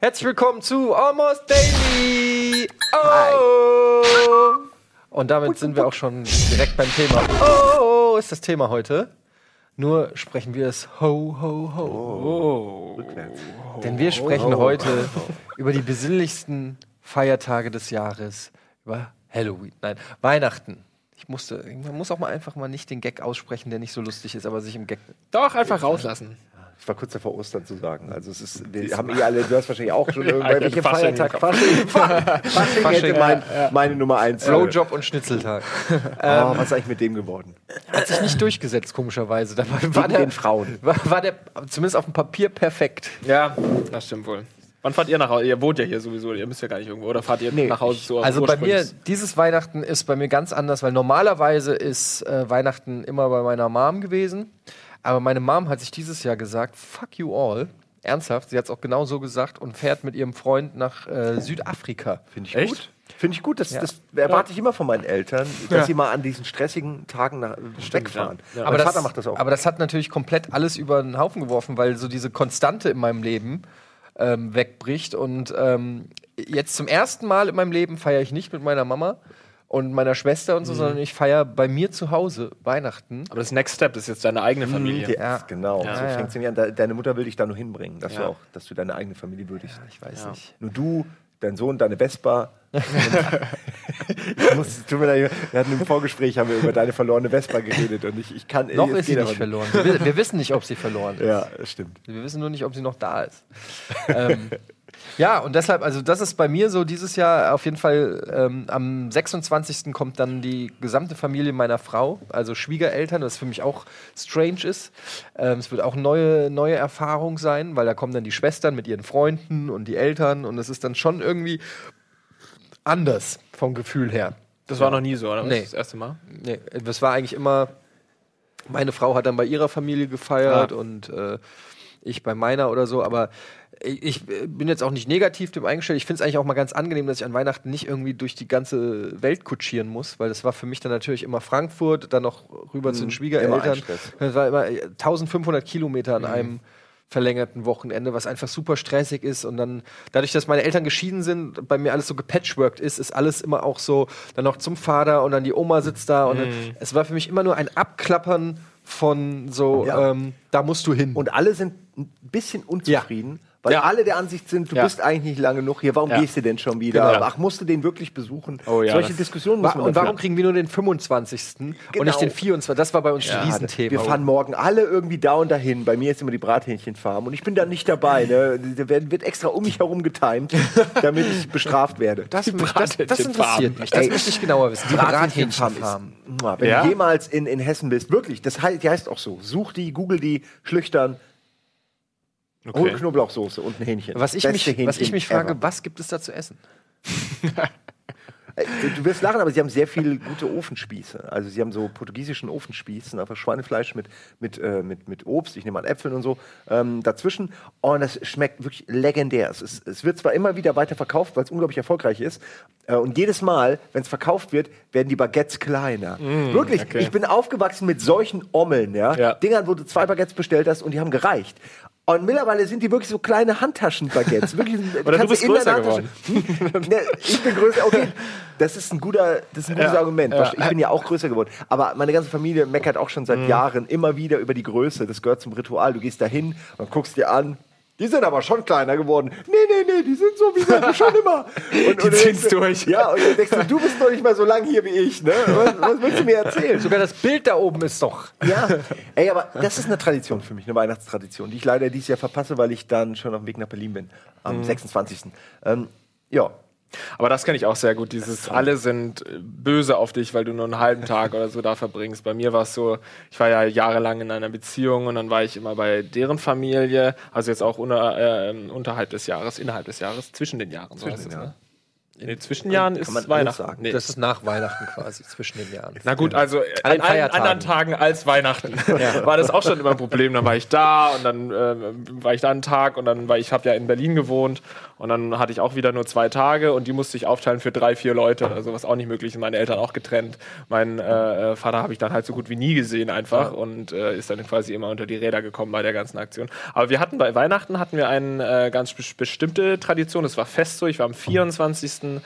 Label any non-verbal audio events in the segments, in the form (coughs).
Herzlich willkommen zu Almost Daily. Oh. Und damit sind wir auch schon direkt beim Thema. Oh, ist das Thema heute. Nur sprechen wir es ho, ho, ho. Denn wir sprechen heute über die besinnlichsten Feiertage des Jahres. Über Halloween. Nein, Weihnachten. Ich musste, man muss auch mal einfach mal nicht den Gag aussprechen, der nicht so lustig ist, aber sich im Gag. Doch, einfach rauslassen. Ich war kurz davor, Ostern zu sagen. Also es ist, wir haben eh alle, du hast wahrscheinlich auch schon irgendwelche Fasching Feiertag. Fasching, Fasching hätte mein, meine Nummer eins. Blowjob und Schnitzeltag. (laughs) Oh, was ist eigentlich mit dem geworden? Hat sich nicht durchgesetzt, komischerweise. Da war, der, den Frauen. War, war der zumindest auf dem Papier perfekt. Ja, das stimmt wohl. Wann fahrt ihr nach Hause? Ihr wohnt ja hier sowieso, ihr müsst ja gar nicht irgendwo. Oder fahrt ihr Nee, nach Hause zu Also bei mir, dieses Weihnachten ist bei mir ganz anders, weil normalerweise ist äh, Weihnachten immer bei meiner Mom gewesen. Aber meine Mom hat sich dieses Jahr gesagt, fuck you all. Ernsthaft, sie hat es auch genau so gesagt und fährt mit ihrem Freund nach äh, Südafrika. Finde ich Echt? gut. Finde ich gut. Das, Ja. das erwarte ich immer von meinen Eltern, dass Ja. sie mal an diesen stressigen Tagen nach, wegfahren. ja. Ja. Mein das, Vater macht das auch. aber das hat natürlich komplett alles über den Haufen geworfen, weil so diese Konstante in meinem Leben ähm, wegbricht. Und ähm, jetzt zum ersten Mal in meinem Leben feiere ich nicht mit meiner Mama und meiner Schwester Mhm. und so, sondern ich feiere bei mir zu Hause Weihnachten. Aber das Next Step ist jetzt deine eigene Familie. Die- Ja. Genau, Ja. so Ja, ja. fängt's nämlich an. De- Deine Mutter will dich da nur hinbringen, dass, du Ja. auch, dass du deine eigene Familie würdigst. Ich weiß Ja. nicht. Nur du, dein Sohn, deine Vespa. ich (laughs) muss, tut mir leid, wir hatten im Vorgespräch haben wir über deine verlorene Vespa geredet und ich, ich kann Noch ist sie nicht verloren. Wir, wi- wir wissen nicht, ob sie verloren (laughs) ist. Ja, stimmt. Wir wissen nur nicht, ob sie noch da ist. (laughs) ähm, ja, und deshalb, also das ist bei mir so dieses Jahr auf jeden Fall, ähm, am 26. kommt dann die gesamte Familie meiner Frau, also Schwiegereltern, was für mich auch strange ist. Ähm, es wird auch eine neue, neue Erfahrung sein, weil da kommen dann die Schwestern mit ihren Freunden und die Eltern und es ist dann schon irgendwie anders vom Gefühl her. Das war noch nie so, oder? Nee. Das erste Mal? Nee, das war eigentlich immer, meine Frau hat dann bei ihrer Familie gefeiert Ah. und äh, ich bei meiner oder so, aber ich, äh, bin jetzt auch nicht negativ dem eingestellt. Ich finde es eigentlich auch mal ganz angenehm, dass ich an Weihnachten nicht irgendwie durch die ganze Welt kutschieren muss, weil das war für mich dann natürlich immer Frankfurt, dann noch rüber zu den ein Schwiegereltern. Das war immer äh, 1500 Kilometer an einem verlängerten Wochenende, was einfach super stressig ist und dann dadurch, dass meine Eltern geschieden sind, bei mir alles so gepatchworked ist, ist alles immer auch so, dann noch zum Vater und dann die Oma sitzt da und dann, es war für mich immer nur ein Abklappern von so, Ja. ähm, da musst du hin. Und alle sind ein bisschen unzufrieden, weil Ja. alle der Ansicht sind, du Ja. bist eigentlich nicht lange genug hier, warum Ja. gehst du denn schon wieder? Genau. Ach, musst du den wirklich besuchen? Oh ja, Solche Diskussionen muss man und warum führen. kriegen wir nur den 25. und Genau. nicht den 24. Das war bei uns ein Riesenthema. Wir fahren morgen alle irgendwie da und dahin. Bei mir ist immer die Brathähnchenfarm und ich bin da nicht dabei. Ne? Da werden- wird extra um mich herum getimt, (laughs) damit ich bestraft werde. das, Die das, das interessiert mich. Das möchte ich genauer wissen. Die Brathähnchenfarm Brathähnchenfarm. ist. Wenn Ja? du jemals in, in Hessen bist, wirklich, das heißt, die heißt auch so. Such die, google die, schlüchtern, Okay. Knoblauchsoße und ein Hähnchen. Was ich, mich, was ich Hähnchen mich frage, ever. was gibt es da zu essen? Äh, Du, wirst lachen, aber sie haben sehr viele gute Ofenspieße. Also sie haben so portugiesischen Ofenspieß, einfach Schweinefleisch mit, mit, äh, mit, mit Obst, ich nehme an Äpfeln und so, ähm, dazwischen. Und das schmeckt wirklich legendär. Es, ist, es wird zwar immer wieder weiter verkauft, weil es unglaublich erfolgreich ist. Äh, und jedes Mal, wenn es verkauft wird, werden die Baguettes kleiner. wirklich, okay. ich bin aufgewachsen mit solchen Ommeln, ja? Ja. Dingern, wo du zwei Baguettes bestellt hast und die haben gereicht. Und mittlerweile sind die wirklich so kleine Handtaschen-Baguettes. Wirklich, (laughs) Oder du bist größer Handtasche- Hm? Ne, ich bin größer, okay. Das ist ein, guter, das ist ein gutes Ja, Argument. ja. Ich bin ja auch größer geworden. Aber meine ganze Familie meckert auch schon seit Jahren immer wieder über die Größe. Das gehört zum Ritual. Du gehst da hin und guckst dir an. Die sind aber schon kleiner geworden. Nee, nee, nee, die sind so wie sie schon immer. (laughs) Und, Die du ziehen's denkst, durch. Ja, und du denkst, du, du bist doch nicht mal so lang hier wie ich. Ne? Was, was willst du mir erzählen? Sogar das Bild da oben ist doch. Ja, ey, aber das ist eine Tradition für mich, eine Weihnachtstradition, die ich leider dieses Jahr verpasse, weil ich dann schon auf dem Weg nach Berlin bin, am 26. Ähm, ja, Aber das kenne ich auch sehr gut. Dieses alle sind äh, böse auf dich, weil du nur einen halben Tag oder so da verbringst. Bei mir war es so, ich war ja jahrelang in einer Beziehung und dann war ich immer bei deren Familie, also jetzt auch unter, äh, unterhalb des Jahres, innerhalb des Jahres, zwischen den Jahren. So heißt es, ne? In den Zwischenjahren ist kann man alles Weihnachten. Nee. Das ist nach Weihnachten quasi, zwischen den Jahren. Na gut, also An an den allen anderen Tagen als Weihnachten (laughs) war das auch schon immer ein Problem. Dann war ich da und dann äh, war ich da einen Tag und dann war ich habe ja in Berlin gewohnt und dann hatte ich auch wieder nur zwei Tage und die musste ich aufteilen für drei, vier Leute oder so, was auch nicht möglich ist. Meine Eltern auch getrennt. Meinen äh, Vater habe ich dann halt so gut wie nie gesehen einfach und äh, ist dann quasi immer unter die Räder gekommen bei der ganzen Aktion. Aber wir hatten bei Weihnachten hatten wir eine äh, ganz bes- bestimmte Tradition. Es war fest so. Ich war am 24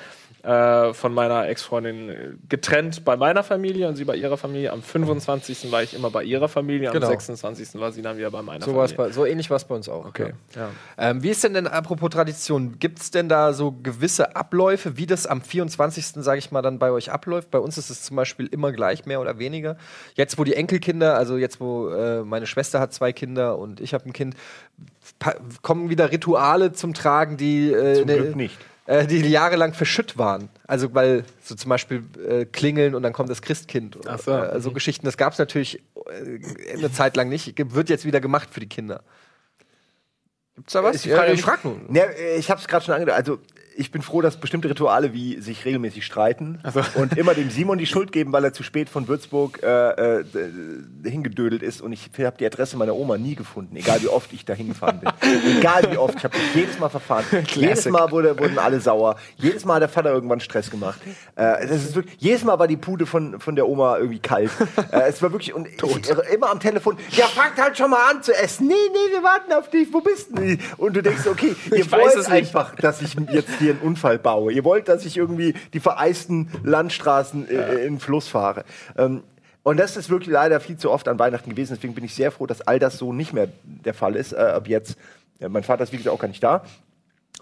äh, von meiner Ex-Freundin äh, getrennt bei meiner Familie und sie bei ihrer Familie. Am 25. war ich immer bei ihrer Familie, am Genau. 26. war sie dann wieder bei meiner So, Familie. bei, so ähnlich war es bei uns auch. Okay. Ja. Ähm, wie ist denn denn, apropos Tradition, gibt es denn da so gewisse Abläufe, wie das am 24. sage ich mal dann bei euch abläuft? Bei uns ist es zum Beispiel immer gleich, mehr oder weniger. Jetzt, wo die Enkelkinder, also jetzt, wo äh, meine Schwester hat zwei Kinder und ich habe ein Kind, kommen wieder Rituale zum Tragen, die äh, Zum ne- Glück nicht. Äh, die jahrelang verschütt waren. Also weil so zum Beispiel äh, klingeln und dann kommt das Christkind. Ach so. Äh, so Geschichten, das gab es natürlich äh, eine Zeit lang nicht. Wird jetzt wieder gemacht für die Kinder. Gibt's da was? Die Frage- ja, ich frag nur. Ja, äh, ich habe es gerade schon angedeutet. Also ich bin froh, dass bestimmte Rituale wie sich regelmäßig streiten und immer dem Simon die Schuld geben, weil er zu spät von Würzburg äh, äh, hingedödelt ist. Und ich habe die Adresse meiner Oma nie gefunden, egal wie oft ich da hingefahren bin. (laughs) egal wie oft. Ich habe mich jedes Mal verfahren. jedes Mal wurde, wurden alle sauer. Jedes Mal hat der Vater irgendwann Stress gemacht. Äh, das ist wirklich, jedes Mal war die Pude von, von der Oma irgendwie kalt. äh, es war wirklich und (laughs) ich, immer am Telefon. Ja, fangt halt schon mal an zu essen. Nee, nee, wir warten auf dich. Wo bist du? Und du denkst, okay, ihr Ich weiß wollt einfach, dass ich jetzt hier einen Unfall baue. Ihr wollt, dass ich irgendwie die vereisten Landstraßen äh, in den Fluss fahre. Ähm, und das ist wirklich leider viel zu oft an Weihnachten gewesen. Deswegen bin ich sehr froh, dass all das so nicht mehr der Fall ist. Äh, ab jetzt, ja, mein Vater ist gesagt auch gar nicht da.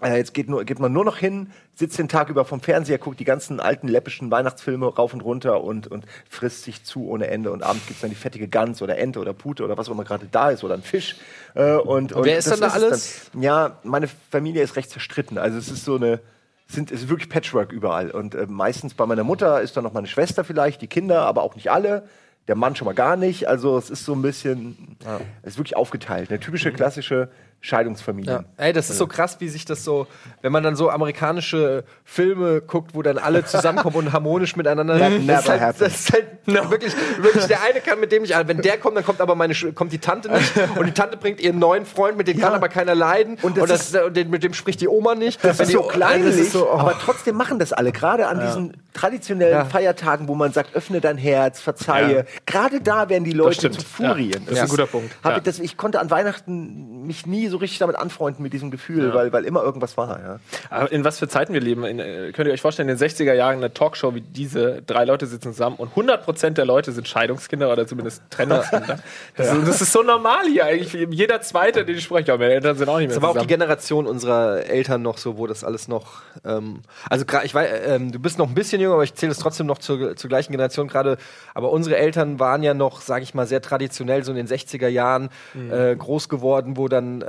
Äh, jetzt geht, nur, geht man nur noch hin, sitzt den Tag über vom Fernseher, guckt die ganzen alten läppischen Weihnachtsfilme rauf und runter und, und frisst sich zu ohne Ende. Und abends gibt's dann die fettige Gans oder Ente oder Pute oder was auch immer gerade da ist oder ein Fisch. Äh, und, und, wer ist das dann da es alles? Dann. Ja, meine Familie ist recht zerstritten. Also es ist so eine, sind, es ist wirklich Patchwork überall. Und äh, meistens bei meiner Mutter ist dann noch meine Schwester vielleicht, die Kinder, aber auch nicht alle. Der Mann schon mal gar nicht. Also es ist so ein bisschen, es ist wirklich aufgeteilt. Eine typische klassische Scheidungsfamilie. Ja. Ey, das ist so krass, wie sich das so, wenn man dann so amerikanische Filme guckt, wo dann alle zusammenkommen und harmonisch miteinander That das ist halt, das ist halt wirklich, wirklich, der eine kann mit dem nicht, wenn der kommt, dann kommt aber meine, kommt die Tante nicht und die Tante bringt ihren neuen Freund, mit dem kann aber keiner leiden Und und, das das, und mit dem spricht die Oma nicht. Das Wenn ist so kleinlich, das ist so, oh. aber trotzdem machen das alle. Gerade an diesen traditionellen Ja. Feiertagen, wo man sagt, öffne dein Herz, verzeihe. Ja. Gerade da werden die Leute zu Furien. Ja, das ist ein guter Punkt. Ja. ich, das, ich konnte an Weihnachten mich nie so richtig damit anfreunden mit diesem Gefühl, weil, weil immer irgendwas war. Ja. Aber in was für Zeiten wir leben? In, äh, könnt ihr euch vorstellen, in den 60er Jahren eine Talkshow wie diese, drei Leute sitzen zusammen und 100% der Leute sind Scheidungskinder oder zumindest Trennungskinder. (laughs) Das, ist, das ist so normal hier eigentlich. Jeder Zweite, den ich spreche, ja, meine Eltern sind auch nicht mehr Das war auch die. Generation unserer Eltern noch so, wo das alles noch. Ähm, also ich weiß, ähm, du bist noch ein bisschen jünger, aber ich zähle es trotzdem noch zur, zur gleichen Generation gerade. Aber unsere Eltern waren ja noch, sage ich mal, sehr traditionell so in den 60er Jahren äh, groß geworden, wo dann äh,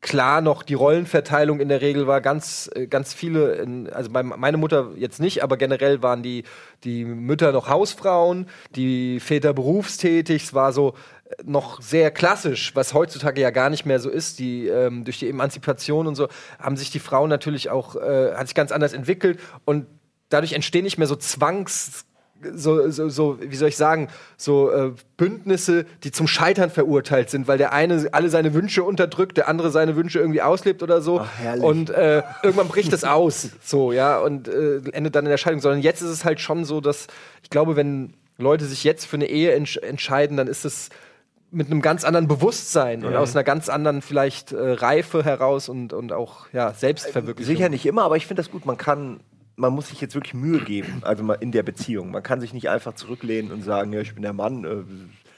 klar noch die Rollenverteilung in der Regel war. Ganz, äh, ganz viele, in, also bei, meine Mutter jetzt nicht, aber generell waren die, die Mütter noch Hausfrauen, die Väter berufstätig. Es war so äh, noch sehr klassisch, was heutzutage ja gar nicht mehr so ist. Die ähm, durch die Emanzipation und so haben sich die Frauen natürlich auch äh, hat sich ganz anders entwickelt und dadurch entstehen nicht mehr so Zwangs so, so, so, wie soll ich sagen, so äh, Bündnisse, die zum Scheitern verurteilt sind, weil der eine alle seine Wünsche unterdrückt, der andere seine Wünsche irgendwie auslebt oder so. Ach, und äh, irgendwann bricht es aus, so, ja, und äh, endet dann in der Scheidung. Sondern jetzt ist es halt schon so, dass ich glaube, wenn Leute sich jetzt für eine Ehe entsch entscheiden, dann ist es mit einem ganz anderen Bewusstsein und aus einer ganz anderen vielleicht äh, Reife heraus und, und auch ja, Selbstverwirklichung. Sicher nicht immer, aber ich finde das gut. Man kann, man muss sich jetzt wirklich Mühe geben, also mal in der Beziehung. Man kann sich nicht einfach zurücklehnen und sagen, ja, ich bin der Mann. Äh,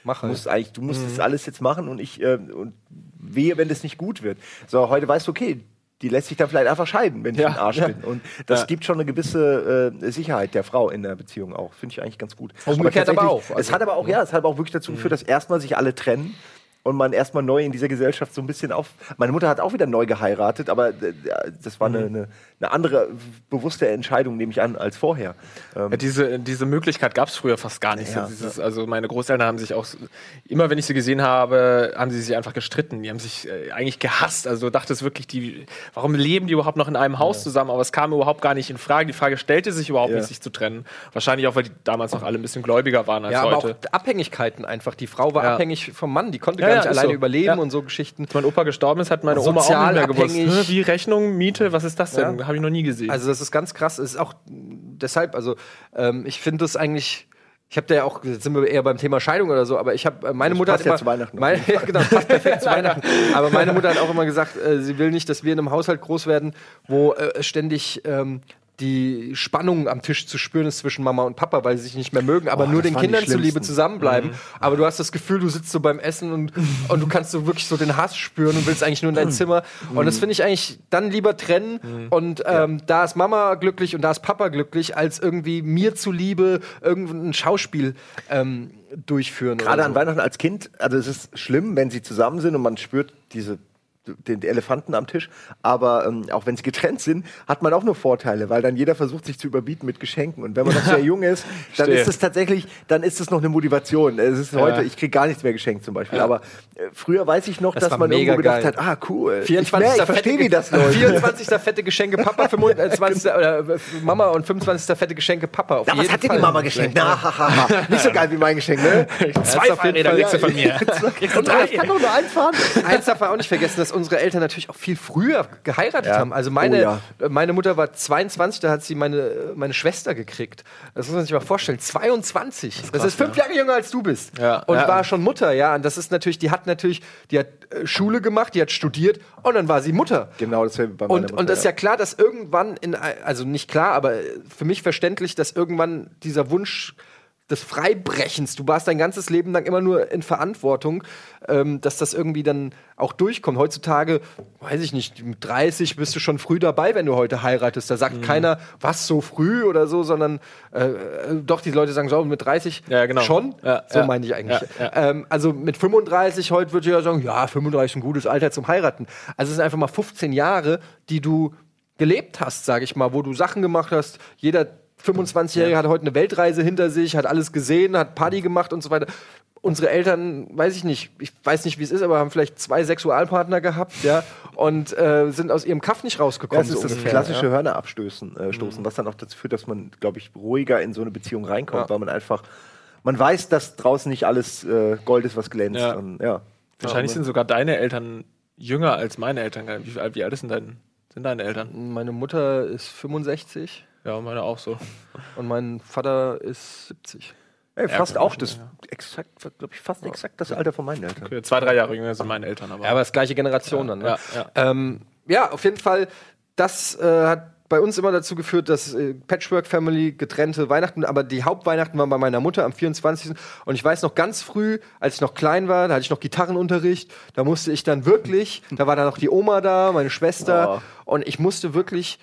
Mach halt. musst eigentlich, du musst das alles jetzt machen und ich äh, und wehe, wenn das nicht gut wird. So, heute weißt du, okay, die lässt sich dann vielleicht einfach scheiden, wenn ich Ja, ein Arsch ja. bin. Und das Ja. gibt schon eine gewisse äh, Sicherheit der Frau in der Beziehung auch. Finde ich eigentlich ganz gut. Umgekehrt aber tatsächlich, auch, es also- hat aber auch, ja, es hat aber auch wirklich dazu geführt, dass erstmal sich alle trennen. und man erstmal neu in dieser Gesellschaft so ein bisschen auf. Meine Mutter hat auch wieder neu geheiratet, aber äh, das war eine, eine, eine andere bewusste Entscheidung, nehme ich an, als vorher. Ähm, Ja, diese, diese Möglichkeit gab es früher fast gar nicht. Ja, dieses, Also meine Großeltern haben sich auch, immer wenn ich sie gesehen habe, haben sie sich einfach gestritten. Die haben sich äh, eigentlich gehasst. Also du dachtest wirklich, die, warum leben die überhaupt noch in einem Haus zusammen? Aber es kam überhaupt gar nicht in Frage. Die Frage stellte sich überhaupt Ja. nicht, sich zu trennen. Wahrscheinlich auch, weil die damals noch alle ein bisschen gläubiger waren als Ja, aber auch heute. Abhängigkeiten einfach. Die Frau war Ja. abhängig vom Mann, die konnte Ja, gar ja, nicht alleine so. überleben Ja. und so Geschichten. Als mein Opa gestorben ist, hat meine Oma auch nicht mehr gewusst. Wie Rechnung, Miete, was ist das denn? Ja. Habe ich noch nie gesehen. Also das ist ganz krass. Es ist auch deshalb, also ähm, ich finde das eigentlich. Ich habe da ja auch, jetzt sind wir eher beim Thema Scheidung oder so, aber ich habe, äh, meine Mutter passt hat ja immer, zu Weihnachten. Meine, ja, (laughs) genau, passt perfekt zu (laughs) Weihnachten. Aber meine Mutter hat auch immer gesagt, äh, sie will nicht, dass wir in einem Haushalt groß werden, wo äh, ständig ähm, die Spannung am Tisch zu spüren ist zwischen Mama und Papa, weil sie sich nicht mehr mögen, aber Oh, nur den Kindern zuliebe zusammenbleiben. Aber du hast das Gefühl, du sitzt so beim Essen und, und du kannst so wirklich so den Hass spüren und willst eigentlich nur in dein Zimmer. Und das finde ich eigentlich dann lieber trennen. Und ähm, da ist Mama glücklich und da ist Papa glücklich, als irgendwie mir zuliebe irgendein Schauspiel ähm, durchführen. Gerade oder an so. Weihnachten als Kind, also es ist schlimm, wenn sie zusammen sind und man spürt diese den Elefanten am Tisch, aber ähm, auch wenn sie getrennt sind, hat man auch nur Vorteile, weil dann jeder versucht sich zu überbieten mit Geschenken und wenn man noch sehr (laughs) jung ist, dann Verstehe. ist es tatsächlich, dann ist es noch eine Motivation. Es ist heute, ich kriege gar nichts mehr geschenkt zum Beispiel, aber äh, früher weiß ich noch, Das dass man irgendwo gedacht geil. hat, ah cool, 24. ich, ich verstehe, wie das läuft. 24. fette Geschenke Papa, 25. oder (laughs) äh, Mama und 25. fette Geschenke Papa. Auf Na, was hat dir die. Mama geschenkt? Na, hahaha. (laughs) Nicht so geil wie mein Geschenk, ne? Zwei jeden Fall. kriegst du von mir. Und ich kann doch nur eins fahren. Eins darf man auch nicht vergessen, dass unsere Eltern natürlich auch viel früher geheiratet Ja. haben. Also meine, Oh ja. meine Mutter war 22, da hat sie meine, meine Schwester gekriegt. Das muss man sich mal vorstellen. 22. Das ist, fünf Jahre jünger als du bist. Ja. Und war schon Mutter, ja. Und das ist natürlich, die hat natürlich, die hat äh, Schule gemacht, die hat studiert und dann war sie Mutter. Genau, das wäre bei meiner Und, Mutter, und das ist ja klar, dass irgendwann in, also nicht klar, aber für mich verständlich, dass irgendwann dieser Wunsch des Freibrechens, du warst dein ganzes Leben lang immer nur in Verantwortung, ähm, dass das irgendwie dann auch durchkommt. Heutzutage, weiß ich nicht, mit 30 bist du schon früh dabei, wenn du heute heiratest. Da sagt Mhm. keiner, was so früh oder so, sondern äh, äh, doch, die Leute sagen so, mit 30 Ja, genau. schon. Ja, so ja. meine ich eigentlich. Ähm, also mit 35 heute würde ich ja sagen, ja, 35 ist ein gutes Alter zum Heiraten. Also es sind einfach mal 15 Jahre, die du gelebt hast, sage ich mal, wo du Sachen gemacht hast. Jeder 25-Jährige hat heute eine Weltreise hinter sich, hat alles gesehen, hat Party gemacht und so weiter. Unsere Eltern, weiß ich nicht, ich weiß nicht, wie es ist, aber haben vielleicht zwei Sexualpartner gehabt, ja, und äh, sind aus ihrem Kaff nicht rausgekommen. das ist so das ungefähr, klassische ja. Hörner abstoßen, äh, stoßen, was dann auch dazu führt, dass man, glaube ich, ruhiger in so eine Beziehung reinkommt, Ja. weil man einfach, man weiß, dass draußen nicht alles äh, Gold ist, was glänzt. Ja. Und, ja. Wahrscheinlich sind sogar deine Eltern jünger als meine Eltern. Wie, alt- wie alt sind, dein, sind deine Eltern? Meine Mutter ist 65 Ja, meine auch so. und mein Vater ist 70. Ey, fast Ja, auch das, exakt, glaube ich, fast exakt das Alter von meinen Eltern. Okay, zwei, drei Jahre jünger sind meine Eltern. Aber Ja, aber das gleiche Generation dann. Ne? ja, ja. Ähm, ja, auf jeden Fall, das äh, hat bei uns immer dazu geführt, dass äh, Patchwork Family getrennte Weihnachten, aber die Hauptweihnachten waren bei meiner Mutter am 24. Und ich weiß noch ganz früh, als ich noch klein war, da hatte ich noch Gitarrenunterricht, da musste ich dann wirklich, da war dann noch die Oma da, meine Schwester, und ich musste wirklich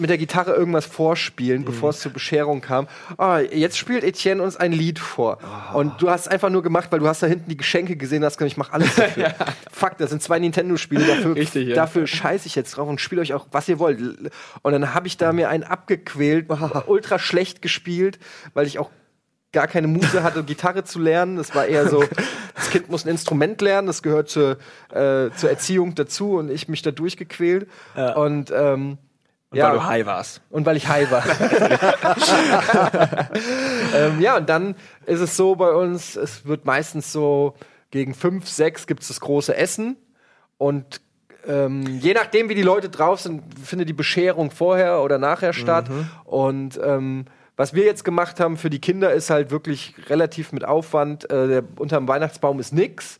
mit der Gitarre irgendwas vorspielen, bevor es zur Bescherung kam. Ah, jetzt spielt Etienne uns ein Lied vor. Und du hast einfach nur gemacht, weil du hast da hinten die Geschenke gesehen, hast gesagt, ich mach alles dafür. (laughs) Fuck, das sind zwei Nintendo-Spiele, dafür, Richtig, ja. dafür scheiße ich jetzt drauf und spiele euch auch, was ihr wollt. Und dann habe ich da mir einen abgequält, (laughs) ultra schlecht gespielt, weil ich auch gar keine Muse hatte, Gitarre zu lernen. Das war eher so, (laughs) das Kind muss ein Instrument lernen, das gehört zur, äh, zur Erziehung dazu und ich mich da durchgequält. Und ähm, Und weil du high warst. und weil ich high war. (laughs) ähm, ja, und dann ist es so bei uns, es wird meistens so gegen fünf, sechs gibt es das große Essen. Und ähm, je nachdem, wie die Leute drauf sind, findet die Bescherung vorher oder nachher statt. Und ähm, was wir jetzt gemacht haben für die Kinder ist halt wirklich relativ mit Aufwand. Äh, der, unterm Weihnachtsbaum ist nix.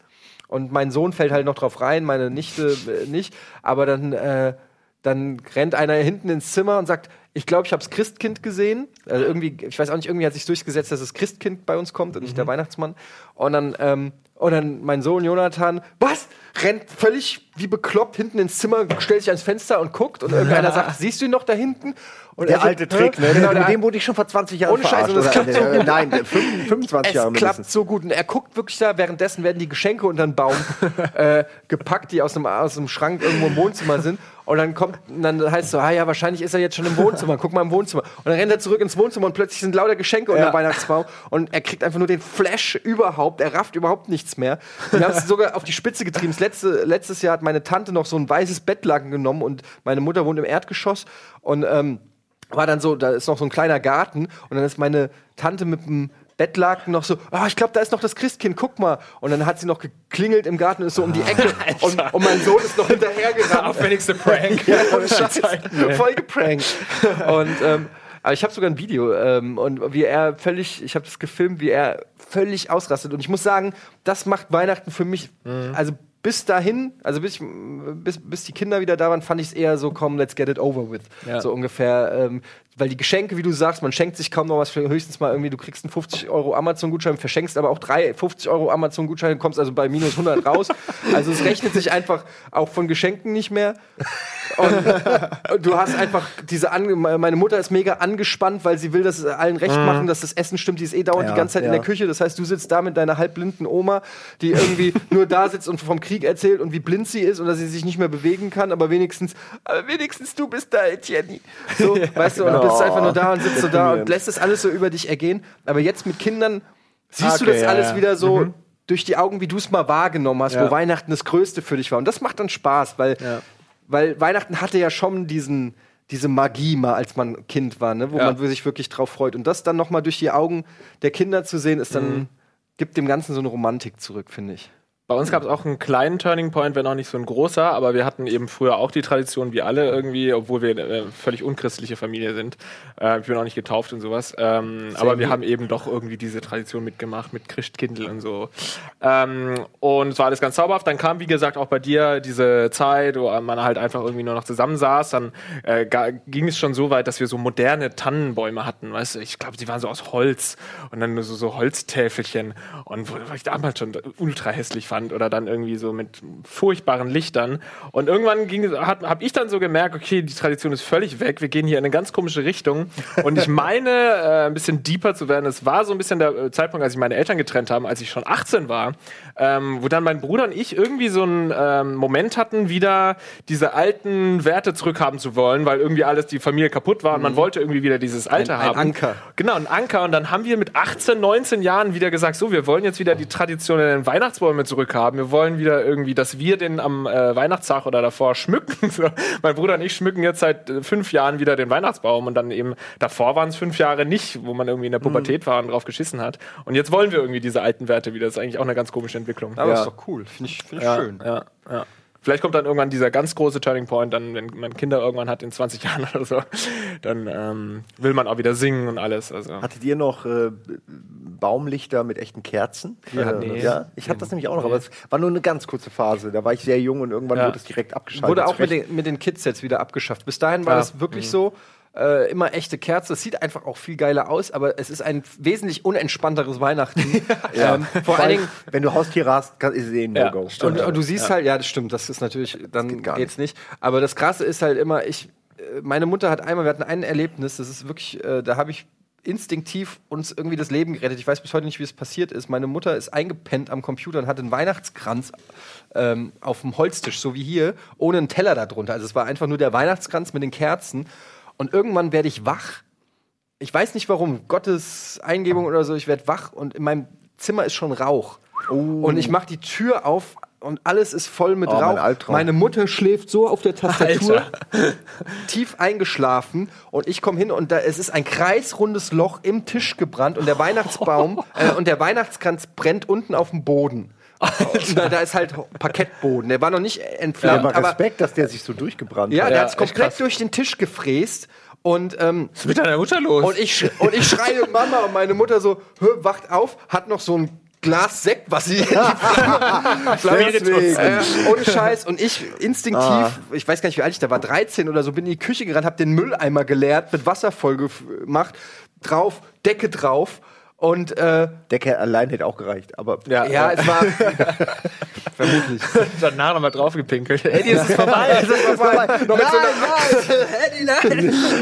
Und mein Sohn fällt halt noch drauf rein, meine Nichte äh, nicht. Aber dann, äh, dann rennt einer hinten ins Zimmer und sagt, ich glaube, ich habe das Christkind gesehen. Also irgendwie, ich weiß auch nicht, irgendwie hat sich durchgesetzt, dass das Christkind bei uns kommt und nicht der Weihnachtsmann. Und dann ähm, Und dann mein Sohn Jonathan, was? Rennt völlig wie bekloppt hinten ins Zimmer, stellt sich ans Fenster und guckt. Und irgendeiner (laughs) sagt, siehst du ihn noch da hinten? Und Der er alte "Hä?" Trick, ne? Genau, mit dem wurde ich schon vor 20 Jahren Ohne Scheiß, verarscht. und das klappt so äh, gut. Nein, äh, fünf- 25 es Jahre klappt mindestens. so gut. Und er guckt wirklich da, währenddessen werden die Geschenke unter den Baum (laughs) äh, gepackt, die aus dem, aus dem Schrank irgendwo im Wohnzimmer sind. Und dann kommt, und dann heißt es so, ah ja, wahrscheinlich ist er jetzt schon im Wohnzimmer. Guck mal im Wohnzimmer. Und dann rennt er zurück ins Wohnzimmer und plötzlich sind lauter Geschenke unter Ja. Weihnachtsbaum. Und er kriegt einfach nur den Flash überhaupt. Er rafft überhaupt nichts mehr. Wir haben es sogar auf die Spitze getrieben. Letzte, letztes Jahr hat meine Tante noch so ein weißes Bettlaken genommen und meine Mutter wohnt im Erdgeschoss. Und ähm, war dann so, da ist noch so ein kleiner Garten und dann ist meine Tante mit dem Bettlaken noch so, ah, ich glaube, da ist noch das Christkind, guck mal. Und dann hat sie noch geklingelt im Garten und ist so um die Ecke (laughs) und, und mein Sohn ist noch hinterhergerannt. Aufwendigste Prank. (laughs) Ja, ohne Scheiß. Voll geprankt. (laughs) Und ähm, aber ich habe sogar ein Video ähm, und wie er völlig, ich habe das gefilmt, wie er völlig ausrastet. Und ich muss sagen, das macht Weihnachten für mich, also bis dahin, also bis, ich, bis, bis die Kinder wieder da waren, fand ich es eher so, komm, let's get it over with. Ja. So ungefähr. Ähm, weil die Geschenke, wie du sagst, man schenkt sich kaum noch was, für höchstens mal irgendwie, du kriegst einen 50 Euro Amazon-Gutschein, verschenkst aber auch drei 50 Euro Amazon-Gutscheine, kommst also bei minus 100 raus. Also es rechnet sich einfach auch von Geschenken nicht mehr. Und, du hast einfach diese Ange meine Mutter ist mega angespannt, weil sie will, dass es allen recht machen, dass das Essen stimmt, die ist eh dauernd Ja, die ganze Zeit in ja. der Küche. Das heißt, du sitzt da mit deiner halbblinden Oma, die irgendwie nur da sitzt und vom Krieg erzählt und wie blind sie ist und dass sie sich nicht mehr bewegen kann, aber wenigstens, aber wenigstens du bist da, Etienne. So, (laughs) weißt du, und du bist einfach nur da und sitzt so da und lässt es alles so über dich ergehen. Aber jetzt mit Kindern siehst du Okay, das ja, alles ja. wieder so durch die Augen, wie du es mal wahrgenommen hast, Ja. wo Weihnachten das Größte für dich war. Und das macht dann Spaß, weil, weil Weihnachten hatte ja schon diesen, diese Magie mal, als man Kind war, ne? wo man sich wirklich drauf freut. Und das dann noch mal durch die Augen der Kinder zu sehen, ist dann, gibt dem Ganzen so eine Romantik zurück, finde ich. Bei uns gab es auch einen kleinen Turning Point, wenn auch nicht so ein großer, aber wir hatten eben früher auch die Tradition, wie alle irgendwie, obwohl wir äh, völlig unchristliche Familie sind. Äh, ich bin auch nicht getauft und sowas. Ähm, aber wir haben eben doch irgendwie diese Tradition mitgemacht mit Christkindl und so. Ähm, und es war alles ganz zauberhaft. Dann kam, wie gesagt, auch bei dir diese Zeit, wo man halt einfach irgendwie nur noch zusammensaß. Dann äh, ging es schon so weit, dass wir so moderne Tannenbäume hatten. Weißt du, ich glaube, die waren so aus Holz und dann nur so, so Holztäfelchen. Und wo, ich damals schon ultra hässlich fand. Oder dann irgendwie so mit furchtbaren Lichtern. Und irgendwann ging, hat, habe ich dann so gemerkt, okay, die Tradition ist völlig weg. Wir gehen hier in eine ganz komische Richtung. Und ich (laughs) meine, äh, ein bisschen deeper zu werden. Es war so ein bisschen der äh, Zeitpunkt, als ich meine Eltern getrennt haben, als ich schon 18 war, ähm, wo dann mein Bruder und ich irgendwie so einen ähm, Moment hatten, wieder diese alten Werte zurückhaben zu wollen, weil irgendwie alles, die Familie kaputt war und man wollte irgendwie wieder dieses Alte Mhm. ein haben. Anker. Genau, ein Anker. Und dann haben wir mit 18, 19 Jahren wieder gesagt, so, wir wollen jetzt wieder die traditionellen Weihnachtsbäume zurückhaben. Wir wollen wieder irgendwie, dass wir den am äh, Weihnachtstag oder davor schmücken. (laughs) So, mein Bruder und ich schmücken jetzt seit äh, fünf Jahren wieder den Weihnachtsbaum. Und dann eben, davor waren es fünf Jahre nicht, wo man irgendwie in der Pubertät war und drauf geschissen hat. Und jetzt wollen wir irgendwie diese alten Werte wieder. Das ist eigentlich auch eine ganz komische Entwicklung. Aber Ja. ist doch cool, finde ich, find ich ja, schön. Ja, ja. Vielleicht kommt dann irgendwann dieser ganz große Turning Point, dann, wenn man Kinder irgendwann hat in 20 (laughs) Jahren oder so, dann ähm, will man auch wieder singen und alles. Also. Hattet ihr noch äh, Baumlichter mit echten Kerzen? Ja, äh, nee. ja? Ich hatte das nämlich auch noch, aber es war nur eine ganz kurze Phase. Da war ich sehr jung und irgendwann Ja. wurde es direkt abgeschaltet. Wurde auch mit den, mit den Kids jetzt wieder abgeschafft. Bis dahin war Ja. das wirklich so. Äh, immer echte Kerze. Es sieht einfach auch viel geiler aus, aber es ist ein wesentlich unentspannteres Weihnachten. (laughs) ähm, vor allen Dingen, wenn du Haustiere hast, kann, ist es eh ein Ja, No-Go. und, und du siehst halt, ja, das stimmt, das ist natürlich, dann geht gar geht's nicht. Aber das Krasse ist halt immer, ich, äh, meine Mutter hat einmal, wir hatten ein Erlebnis, das ist wirklich, äh, da habe ich instinktiv uns irgendwie das Leben gerettet. Ich weiß bis heute nicht, wie es passiert ist. Meine Mutter ist eingepennt am Computer und hat einen Weihnachtskranz ähm, auf dem Holztisch, so wie hier, ohne einen Teller darunter. Also es war einfach nur der Weihnachtskranz mit den Kerzen. Und irgendwann werde ich wach. Ich weiß nicht warum, Gottes Eingebung oder so, ich werde wach und in meinem Zimmer ist schon Rauch. Und ich mache die Tür auf und alles ist voll mit Oh, mein Rauch. Albtraum. Meine Mutter schläft so auf der Tastatur, (laughs) tief eingeschlafen und ich komme hin und da es ist ein kreisrundes Loch im Tisch gebrannt und der Weihnachtsbaum (laughs) äh, und der Weihnachtskranz brennt unten auf dem Boden. Und da, ist halt Parkettboden. Der war noch nicht entflammt, aber aber Respekt, dass der sich so durchgebrannt ja, hat. der Ja, hat es komplett durch den Tisch gefräst und ähm, Was ist mit deiner Mutter los? und ich, und ich schreie Mama und meine Mutter so, "Hö, wacht auf, hat noch so ein Glas Sekt, was sie (laughs) äh, ohne Scheiß. Und ich instinktiv, ich weiß gar nicht, wie alt ich da war, 13 oder so, bin in die Küche gerannt, hab den Mülleimer geleert, mit Wasser voll gemacht, drauf, Decke drauf. Und äh, Der Kerl allein hätte auch gereicht, aber Ja, ja, es war (laughs) vermutlich. danach nochmal draufgepinkelt. Eddie, es ist vorbei. Es ist (laughs) vorbei. Noch mit so einer (laughs)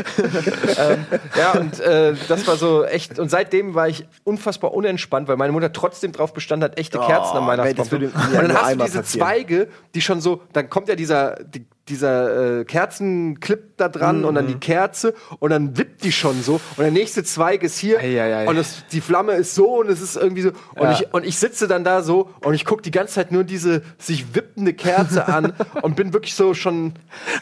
ähm, ja, und äh, das war so echt. Und seitdem war ich unfassbar unentspannt, weil meine Mutter trotzdem drauf bestanden hat, echte Kerzen am Oh, Weihnachtsbaum. das würde und dann hast du diese passieren. Zweige, die schon so, dann kommt ja dieser, die, dieser äh, Kerzenclip da dran und dann Mhm. die Kerze und dann wippt die schon so und der nächste Zweig ist hier Eieiei. und es, die Flamme ist so und es ist irgendwie so und, Ja. ich, und ich sitze dann da so und ich gucke die ganze Zeit nur diese sich wippende Kerze an (laughs) und bin wirklich so schon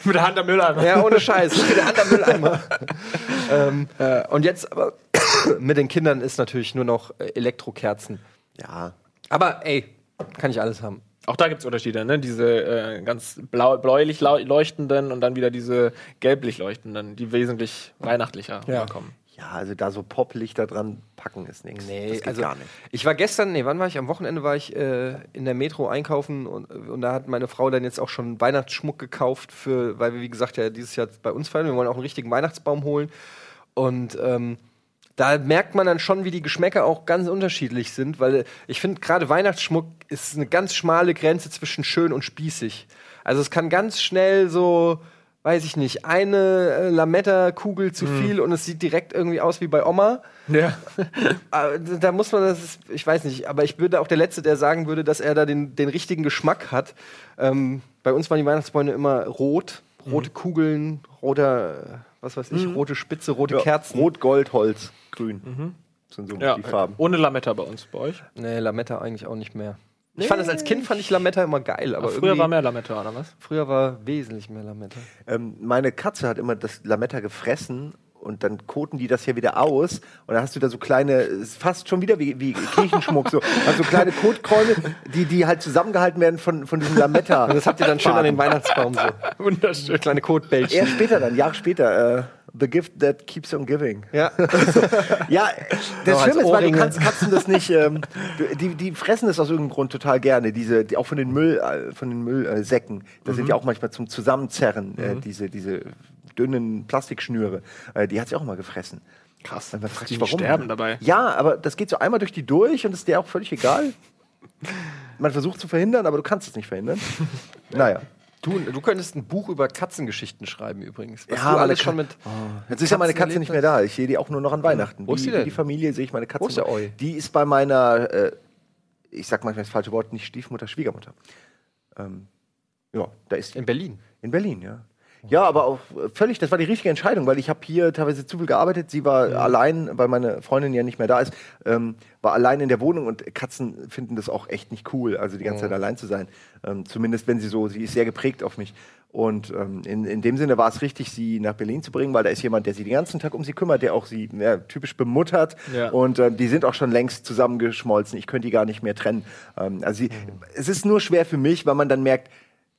Mit der Hand am Mülleimer. ja, ohne Scheiß. (laughs) Bin der andere Mülleimer. (laughs) ähm, äh, und jetzt aber (coughs) mit den Kindern ist natürlich nur noch äh, Elektrokerzen. ja. Aber ey, kann ich alles haben. Auch da gibt es Unterschiede, ne? Diese äh, ganz blau, bläulich leuchtenden und dann wieder diese gelblich leuchtenden, die wesentlich weihnachtlicher Ja. rüberkommen. Ja, also da so Poplichter dran packen ist nichts. Nee, das geht also gar nicht. ich war gestern, nee, wann war ich? Am Wochenende war ich äh, in der Metro einkaufen und, und da hat meine Frau dann jetzt auch schon Weihnachtsschmuck gekauft, für, weil wir, wie gesagt, ja dieses Jahr bei uns feiern. Wir wollen auch einen richtigen Weihnachtsbaum holen. Und ähm, da merkt man dann schon, wie die Geschmäcker auch ganz unterschiedlich sind, weil ich finde, gerade Weihnachtsschmuck ist eine ganz schmale Grenze zwischen schön und spießig. Also es kann ganz schnell so, weiß ich nicht, eine äh, Lametta-Kugel zu viel und es sieht direkt irgendwie aus wie bei Oma. Ja. (laughs) Aber da muss man das, ich weiß nicht, aber ich würde auch der Letzte, der sagen würde, dass er da den, den richtigen Geschmack hat. Ähm, bei uns waren die Weihnachtsbäume immer rot, rote Kugeln, roter, was weiß ich, rote Spitze, rote Ja, Kerzen. Rot, Gold, Holz, Grün. Sind so ja. die Farben. Ohne Lametta bei uns, bei euch. Nee, Lametta eigentlich auch nicht mehr. Ich fand das als Kind fand ich Lametta immer geil, aber früher irgendwie, war mehr Lametta, oder was? früher war wesentlich mehr Lametta. Ähm, meine Katze hat immer das Lametta gefressen und dann koten die das hier wieder aus und dann hast du da so kleine, fast schon wieder wie, wie Kirchenschmuck, so, also so kleine Kotkräume, die, die halt zusammengehalten werden von, von diesem Lametta. Und das habt ihr dann schön an den Weihnachtsbaum so. (laughs) Wunderschön. Kleine Kotbällchen. Eher später dann, Jahre später. Äh, the gift that keeps on giving. Ja. (laughs) Ja, das Schlimme ist, weil du kannst Katzen das nicht, ähm, (laughs) die, die fressen das aus irgendeinem Grund total gerne, diese, die, auch von den Müll, äh, von den Müllsäcken. Das Mhm. sind ja auch manchmal zum Zusammenzerren, äh, diese, diese dünnen Plastikschnüre. Äh, die hat sie auch mal gefressen. Krass. Man fragt sich, warum? sterben dabei. Ja, aber das geht so einmal durch die durch und ist dir auch völlig egal. (laughs) Man versucht zu verhindern, aber du kannst es nicht verhindern. (laughs) naja. Du, du könntest ein Buch über Katzengeschichten schreiben übrigens. Was Ja, du alles schon mit. Jetzt ist ja meine Katze nicht mehr da. Ich sehe die auch nur noch an Weihnachten. Wo ist die denn? die Familie sehe ich meine Katze. Wo ist der. Eu? Die ist bei meiner, äh, ich sag manchmal das falsche Wort, nicht Stiefmutter, Schwiegermutter. Ähm, ja, da ist die. In Berlin. In Berlin, ja. Ja, aber auch äh, völlig, das war die richtige Entscheidung, weil ich habe hier teilweise zu viel gearbeitet. Sie war allein, weil meine Freundin ja nicht mehr da ist, ähm, war allein in der Wohnung und Katzen finden das auch echt nicht cool, also die ganze Zeit allein zu sein. Ähm, zumindest wenn sie so, sie ist sehr geprägt auf mich. Und ähm, in, in dem Sinne war es richtig, sie nach Berlin zu bringen, weil da ist jemand, der sie den ganzen Tag um sie kümmert, der auch sie ja, typisch bemuttert. Ja. Und ähm, die sind auch schon längst zusammengeschmolzen. Ich könnte die gar nicht mehr trennen. Ähm, also sie, es ist nur schwer für mich, weil man dann merkt,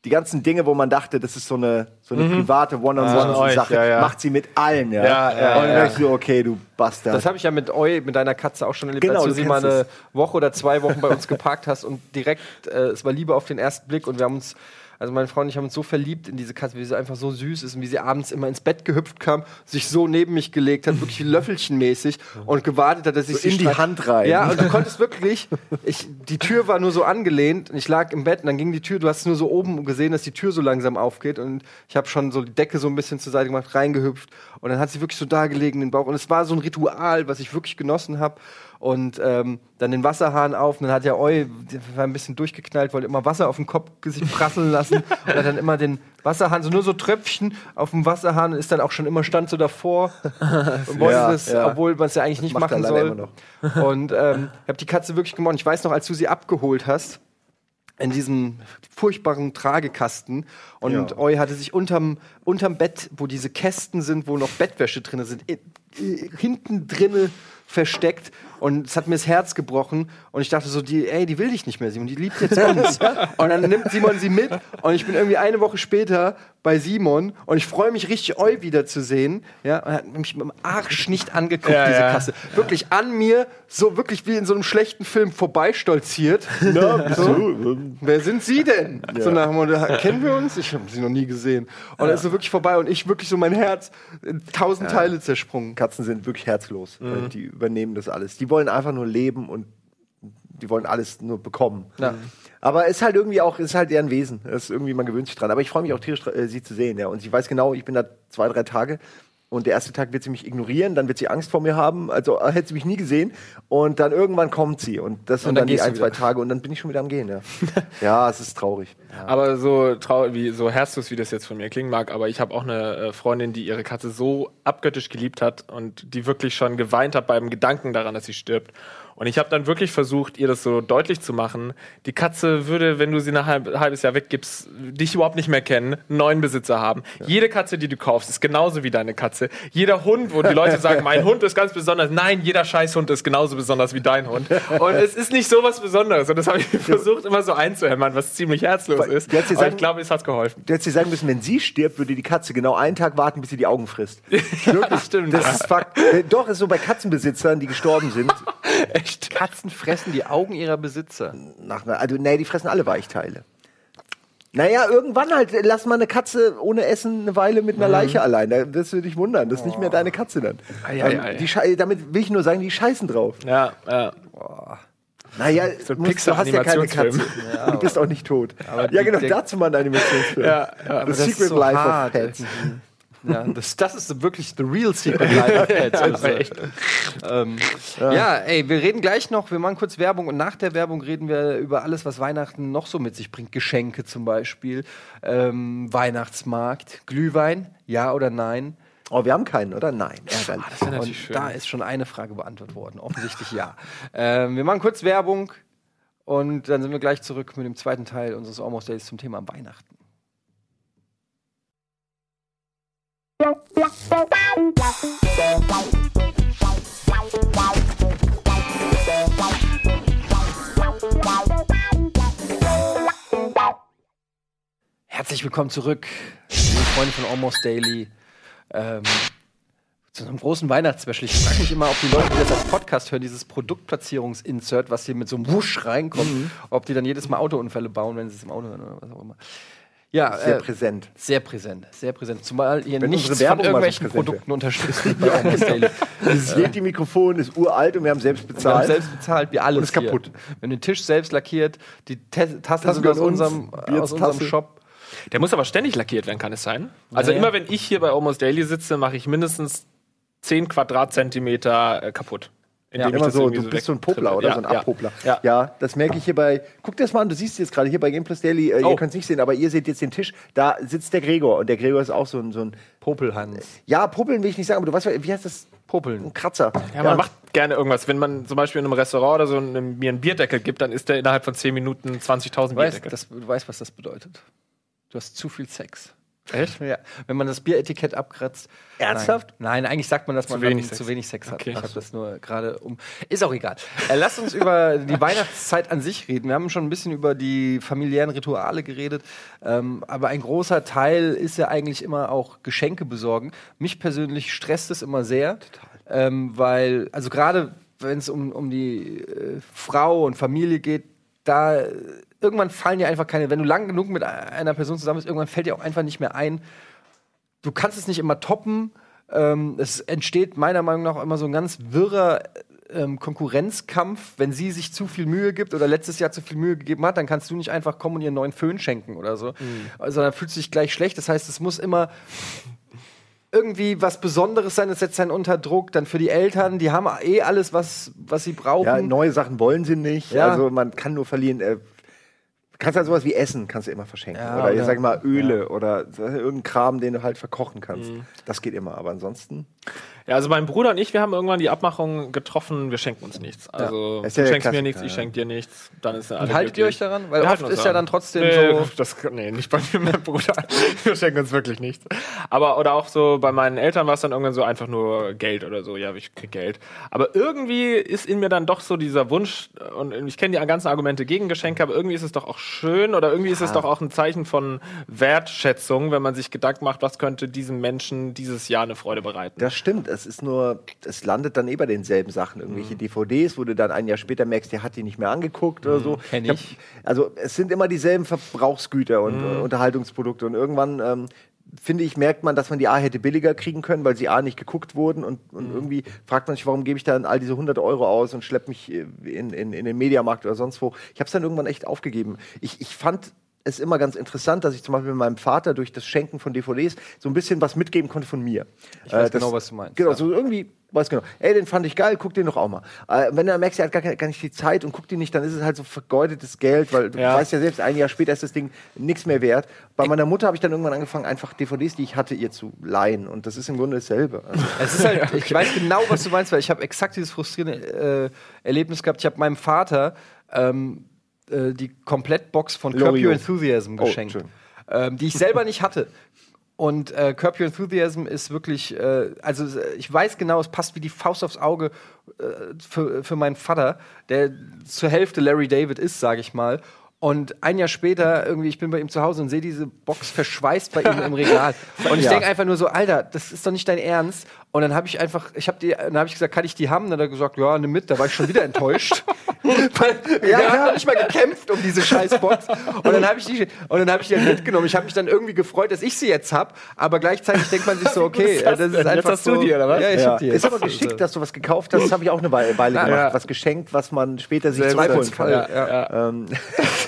die ganzen Dinge, wo man dachte, das ist so eine, so eine private Ah, euch, One-on-One-Sache, ja, ja. macht sie mit allen. Ja, Ja, ja, Und dann ja. denkst du, okay, du Bastard. Das habe ich ja mit Eu, mit deiner Katze auch schon erlebt, Genau, als du du sie mal eine es. Woche oder zwei Wochen bei uns geparkt hast und direkt, äh, es war Liebe auf den ersten Blick und wir haben uns, also meine Frau und ich haben uns so verliebt in diese Katze, wie sie einfach so süß ist und wie sie abends immer ins Bett gehüpft kam, sich so neben mich gelegt hat, wirklich löffelchenmäßig (laughs) und gewartet hat, dass ich So sie in die Hand rein. Ja, und du (laughs) konntest wirklich, ich, die Tür war nur so angelehnt und ich lag im Bett und dann ging die Tür, du hast nur so oben gesehen, dass die Tür so langsam aufgeht und ich habe schon so die Decke so ein bisschen zur Seite gemacht, reingehüpft und dann hat sie wirklich so da gelegen, den Bauch und es war so ein Ritual, was ich wirklich genossen habe und ähm, dann den Wasserhahn auf und dann hat ja der war ein bisschen durchgeknallt, wollte immer Wasser auf den Kopf sich prasseln lassen (laughs) und hat dann immer den Wasserhahn, so nur so Tröpfchen auf dem Wasserhahn ist dann auch schon immer stand so davor (laughs) und wollte Ja, das, ja. obwohl man es ja eigentlich nicht Macht er machen soll. (laughs) Und ähm, ich habe die Katze wirklich gemocht. Ich weiß noch, als du sie abgeholt hast, in diesem furchtbaren Tragekasten und Ja. Eu hatte sich unterm, unterm Bett, wo diese Kästen sind, wo noch Bettwäsche drin sind, i- hinten drinne versteckt und es hat mir das Herz gebrochen und ich dachte so, die, ey, die will dich nicht mehr, Simon, die liebt jetzt uns. (laughs) und dann nimmt Simon sie mit und ich bin irgendwie eine Woche später bei Simon und ich freue mich richtig, Eu wiederzusehen. Ja, und er hat mich mit dem Arsch nicht angeguckt, Ja, diese ja. Kasse. Wirklich an mir, so wirklich wie in so einem schlechten Film vorbeistolziert. (laughs) Na, So, wer sind Sie denn? So nach dem Motto, kennen wir uns? Ich habe sie noch nie gesehen. Und er ist so wirklich vorbei und ich wirklich so mein Herz in tausend Teile zersprungen. Katzen sind wirklich herzlos. Äh, Die übernehmen das alles. Die wollen einfach nur leben und die wollen alles nur bekommen. Ja. Aber ist halt irgendwie auch, ist halt deren Wesen. Das ist irgendwie, man gewöhnt sich dran. Aber ich freue mich auch tierisch, äh, sie zu sehen, ja. Und sie weiß genau, ich bin da zwei, drei Tage. Und der erste Tag wird sie mich ignorieren, dann wird sie Angst vor mir haben, also äh, hätte sie mich nie gesehen. Und dann irgendwann kommt sie. Und das sind Und dann dann, die gehst du ein, zwei. Tage und dann bin ich schon wieder am Gehen, ja. (laughs) ja, es ist traurig. Aber so traurig, wie so herzlos, wie das jetzt von mir klingen mag, aber ich habe auch eine äh, Freundin, die ihre Katze so abgöttisch geliebt hat und die wirklich schon geweint hat beim Gedanken daran, dass sie stirbt. Und ich habe dann wirklich versucht, ihr das so deutlich zu machen. Die Katze würde, wenn du sie ein halb, halbes Jahr weggibst, dich überhaupt nicht mehr kennen, einen neuen Besitzer haben. Jede Katze, die du kaufst, ist genauso wie deine Katze. Jeder Hund, wo die Leute (laughs) sagen, mein Hund ist ganz besonders. Nein, jeder Scheißhund ist genauso besonders wie dein Hund. Und es ist nicht so was Besonderes. Und das habe ich versucht immer so einzuhämmern, was ziemlich herzlos Weil- ist. sie Aber sagen- ich glaube, es hat geholfen. Du hättest dir sagen müssen, wenn sie stirbt, würde die Katze genau einen Tag warten, bis sie die Augen frisst. (laughs) Wirklich, stimmt. Das ist Fakt. Äh, Doch, ist so bei Katzenbesitzern, die gestorben sind. (laughs) Echt. Katzen fressen die Augen ihrer Besitzer. Nach also, nee, die fressen alle Weichteile. Naja, irgendwann halt, lass mal eine Katze ohne Essen eine Weile mit einer Leiche allein. Da wirst du dich wundern. Das ist nicht mehr deine Katze dann. Ei, ei, Ähm, ei. die damit will ich nur sagen, die scheißen drauf. Ja, ja. Naja, So ein musst- du hast ja keine Katze. Pixar-Animationsfilm. du bist auch nicht tot. Ja, genau, dazu mal ein Animationsfilm. Ja, ja. The das Secret so Life hart. of Pets. Ja, das, das ist wirklich the real secret life (laughs) of pets. Also, ähm, ja. ey, wir reden gleich noch, wir machen kurz Werbung und nach der Werbung reden wir über alles, was Weihnachten noch so mit sich bringt. Geschenke zum Beispiel, ähm, Weihnachtsmarkt, Glühwein, ja oder nein? Oh, wir haben keinen, oder? Nein. Ärgerlich. Das natürlich Und schön. da ist schon eine Frage beantwortet worden. Offensichtlich ja. (laughs) ähm, wir machen kurz Werbung und dann sind wir gleich zurück mit dem zweiten Teil unseres Almost Days zum Thema Weihnachten. Herzlich willkommen zurück, liebe Freunde von Almost Daily. Ähm, zu einem großen Weihnachtsspecial. Ich frage mich immer, ob die Leute, die das als Podcast hören, dieses Produktplatzierungsinsert, was hier mit so einem Wusch reinkommt, Mhm. ob die dann jedes Mal Autounfälle bauen, wenn sie es im Auto hören oder was auch immer. Ja, Sehr äh, präsent. sehr präsent, sehr präsent. Zumal ihr Wenn nichts von Werbung mal so irgendwelchen. Produkten unterstützt Almost Daily. (laughs) Dieses Yeti-Mikrofon ist uralt und wir haben selbst Wir haben bezahlt. selbst bezahlt, wir alles Und ist kaputt. Hier. Wir haben den Tisch selbst lackiert, die Te Tassen sind aus uns, unserem, Bier aus unserem. Shop. Der muss aber ständig lackiert werden, kann es sein? Also Naja. immer wenn ich hier bei Almost Daily sitze, mache ich mindestens 10 Quadratzentimeter äh, kaputt. Ich Immer so, du bist so ein. Popler oder ja, so ein ja. Abpopler. Ja. Ja. das merke ich hier bei. Guck dir das mal an, du siehst jetzt gerade hier bei Game Plus Daily, äh, Oh. ihr könnt es nicht sehen, aber ihr seht jetzt den Tisch, da sitzt der Gregor und der Gregor ist auch so ein, so ein Popelhans. ja, Popeln will ich nicht sagen, aber du weißt, wie heißt das? Popeln. Ein Kratzer. Ja, man macht gerne irgendwas. Wenn man zum Beispiel in einem Restaurant oder so einem, mir einen Bierdeckel gibt, dann ist der innerhalb von 10 Minuten 20.000 Du weißt, Bierdeckel. das, du weißt, was das bedeutet. Du hast zu viel Sex. Echt? Ja. Wenn man das Bieretikett abkratzt. Ernsthaft? Nein, Nein eigentlich sagt man, dass man wenig Sex. zu wenig Sex hat. Okay. Ich habe das nur gerade um. Ist auch egal. Äh, lasst uns über die (laughs) Weihnachtszeit an sich reden. Wir haben schon ein bisschen über die familiären Rituale geredet. Ähm, aber ein großer Teil ist ja eigentlich immer auch Geschenke besorgen. Mich persönlich stresst es immer sehr. Ähm, weil, also gerade wenn es um, um die äh, Frau und Familie geht, da irgendwann fallen dir einfach keine, wenn du lang genug mit einer Person zusammen bist, irgendwann fällt dir auch einfach nicht mehr ein, du kannst es nicht immer toppen. Ähm, es entsteht meiner Meinung nach immer so ein ganz wirrer ähm, Konkurrenzkampf. Wenn sie sich zu viel Mühe gibt oder letztes Jahr zu viel Mühe gegeben hat, dann kannst du nicht einfach kommen und ihr einen neuen Föhn schenken oder so. Also dann fühlst du dich gleich schlecht. Das heißt, es muss immer irgendwie was Besonderes sein, das setzt einen unter Druck. Dann für die Eltern, die haben eh alles, was, was sie brauchen. Ja, neue Sachen wollen sie nicht. Ja. Also man kann nur verlieren. Äh, kannst halt sowas wie Essen kannst du immer verschenken. Ja, oder, oder- sag ich mal Öle oder so, irgendein Kram, den du halt verkochen kannst. Das geht immer. Aber ansonsten. Ja, also mein Bruder und ich, wir haben irgendwann die Abmachung getroffen, wir schenken uns nichts. Also ja du schenkst mir nichts, ich ja. schenk dir nichts. Dann ist ja Und haltet ihr euch daran? Weil Wir oft ist ja dann trotzdem nee, so- Das, nee, nicht bei mir, mein Bruder. (laughs) Wir schenken uns wirklich nichts. Aber, oder auch so, bei meinen Eltern war es dann irgendwann so einfach nur Geld oder so. Ja, ich krieg Geld. Aber irgendwie ist in mir dann doch so dieser Wunsch, und ich kenne die ganzen Argumente gegen Geschenke, aber irgendwie ist es doch auch schön oder irgendwie ist es doch auch ein Zeichen von Wertschätzung, wenn man sich Gedanken macht, was könnte diesem Menschen dieses Jahr eine Freude bereiten. Das stimmt. Es ist nur, es landet dann eh bei denselben Sachen. Irgendwelche DVDs, wo du dann ein Jahr später merkst, der hat die nicht mehr angeguckt oder so. kenn hab- ich. also es sind immer dieselben Verbrauchsgüter und äh, Unterhaltungsprodukte und irgendwann ähm, finde ich, merkt man, dass man die A hätte billiger kriegen können, weil sie A nicht geguckt wurden und, und irgendwie fragt man sich, warum gebe ich dann all diese 100 Euro aus und schleppe mich äh, in, in, in den Mediamarkt oder sonst wo. Ich habe es dann irgendwann echt aufgegeben. Ich, ich fand es immer ganz interessant, dass ich zum Beispiel mit meinem Vater durch das Schenken von DVDs so ein bisschen was mitgeben konnte von mir. Ich weiß Äh, das- genau, was du meinst. Genau, ja. so irgendwie, weiß genau. Ey, den fand ich geil, guck den doch auch mal. Äh, wenn du merkst, er hat gar, gar nicht die Zeit und guckt ihn nicht, dann ist es halt so vergeudetes Geld, weil du Ja. weißt ja selbst, ein Jahr später ist das Ding nichts mehr wert. Bei meiner Mutter habe ich dann irgendwann angefangen, einfach DVDs, die ich hatte, ihr zu leihen. Und das ist im Grunde dasselbe. Also, (laughs) Es ist halt, (laughs) ich weiß genau, was du meinst, weil ich habe exakt dieses frustrierende äh, Erlebnis gehabt. Ich habe meinem Vater ähm, äh, die Komplettbox von Curb. Your Enthusiasm Oh, geschenkt, schön. ähm, die ich selber nicht hatte. Und äh, Curb Your Enthusiasm ist wirklich, äh, also äh, ich weiß genau, es passt wie die Faust aufs Auge äh, für, für meinen Vater, der zur Hälfte Larry David ist, sage ich mal. Und ein Jahr später, irgendwie, ich bin bei ihm zu Hause und sehe diese Box verschweißt bei ihm im Regal. (laughs) Und ich denke einfach nur so, Alter, das ist doch nicht dein Ernst. Und dann habe ich einfach, ich habe die, dann habe ich gesagt, kann ich die haben? Dann hat er gesagt, ja, nimm mit. Da war ich schon wieder enttäuscht. (laughs) Weil, ja, ich habe nicht mal gekämpft um diese Scheißbox. Und dann habe ich die, und dann habe ich die mitgenommen. Ich habe mich dann irgendwie gefreut, dass ich sie jetzt habe. Aber gleichzeitig denkt man sich so, (laughs) okay, ist das, das ist denn? Jetzt einfach hast so. du die, oder was? Ja, ich ja. hab die. Ist aber geschickt, dass du was gekauft hast. Das habe ich auch eine Weile, gemacht. Ja. Was geschenkt, was man später sich zurückholen kann. Zweifelsfall, ja. Ähm, (laughs)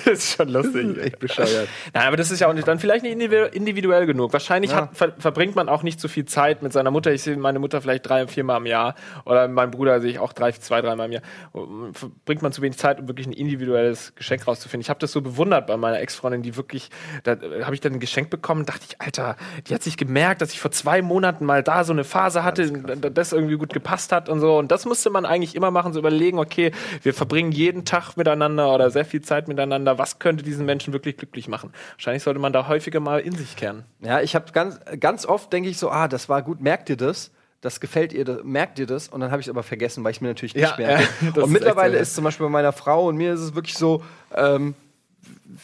Das ist schon lustig. echt bescheuert. Nein, aber das ist ja auch nicht, dann vielleicht nicht individu- individuell genug. Wahrscheinlich hat, ver, verbringt man auch nicht so viel Zeit mit seiner Mutter. Ich sehe meine Mutter vielleicht drei, vier Mal im Jahr. Oder meinen Bruder sehe ich auch drei, zwei, drei Mal im Jahr. Und Verbringt man zu wenig Zeit, um wirklich ein individuelles Geschenk rauszufinden. Ich habe das so bewundert bei meiner Ex-Freundin, die wirklich, da äh, habe ich dann ein Geschenk bekommen, dachte ich, Alter, die hat sich gemerkt, dass ich vor zwei Monaten mal da so eine Phase hatte, das, das irgendwie gut gepasst hat und so. Und das musste man eigentlich immer machen, so überlegen, okay, wir verbringen jeden Tag miteinander oder sehr viel Zeit miteinander. Was könnte diesen Menschen wirklich glücklich machen? Wahrscheinlich sollte man da häufiger mal in sich kehren. Ja, ich habe ganz, ganz oft denke ich so, ah, das war gut, merkt ihr das? Das gefällt ihr, das, merkt ihr das? Und dann habe ich es aber vergessen, weil ich mir natürlich nicht Ja, merke. ja, und mittlerweile ist zum Beispiel bei meiner Frau und mir ist es wirklich so, ähm,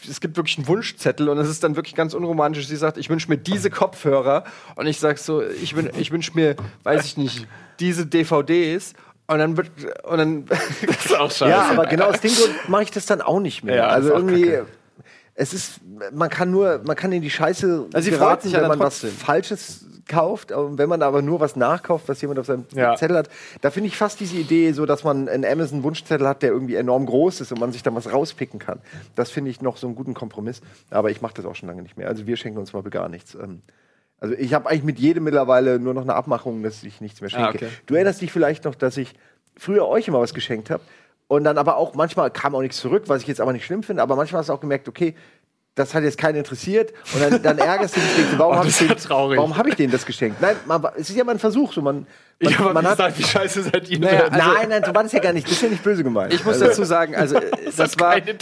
es gibt wirklich einen Wunschzettel und es ist dann wirklich ganz unromantisch. Sie sagt, ich wünsche mir diese Kopfhörer und ich sag so, ich, wün- ich wünsche mir, weiß ich nicht, diese DVDs und dann wird und dann (laughs) Das ist auch scheiße. Ja, aber genau aus dem Grund mache ich das dann auch nicht mehr. Ja, also irgendwie, kacke. es ist, man kann nur, man kann in die Scheiße Also sie freut sich wenn dann man trotzdem. was Falsches kauft, und wenn man aber nur was nachkauft, was jemand auf seinem Ja. Zettel hat, da finde ich fast diese Idee so, dass man einen Amazon-Wunschzettel hat, der irgendwie enorm groß ist und man sich da was rauspicken kann. Das finde ich noch so einen guten Kompromiss. Aber ich mache das auch schon lange nicht mehr. Also wir schenken uns mal gar nichts. Ähm, Also ich habe eigentlich mit jedem mittlerweile nur noch eine Abmachung, dass ich nichts mehr schenke. Ah, okay. Du erinnerst dich vielleicht noch, dass ich früher euch immer was geschenkt habe und dann aber auch manchmal kam auch nichts zurück, was ich jetzt aber nicht schlimm finde, aber manchmal hast du auch gemerkt, okay, das hat jetzt keinen interessiert und dann, dann ärgerst du dich, denkst warum (laughs) Oh, habe ich, den- warum hab ich denen das geschenkt? Nein, man, es ist ja mal ein Versuch, so man, man, Ja, aber man wie, hat, wie scheiße seid ihr Naja, denn? also- nein, nein, so war das ja gar nicht, das ist ja nicht böse gemeint. Ich muss dazu sagen, also äh, (laughs) das war. Nein,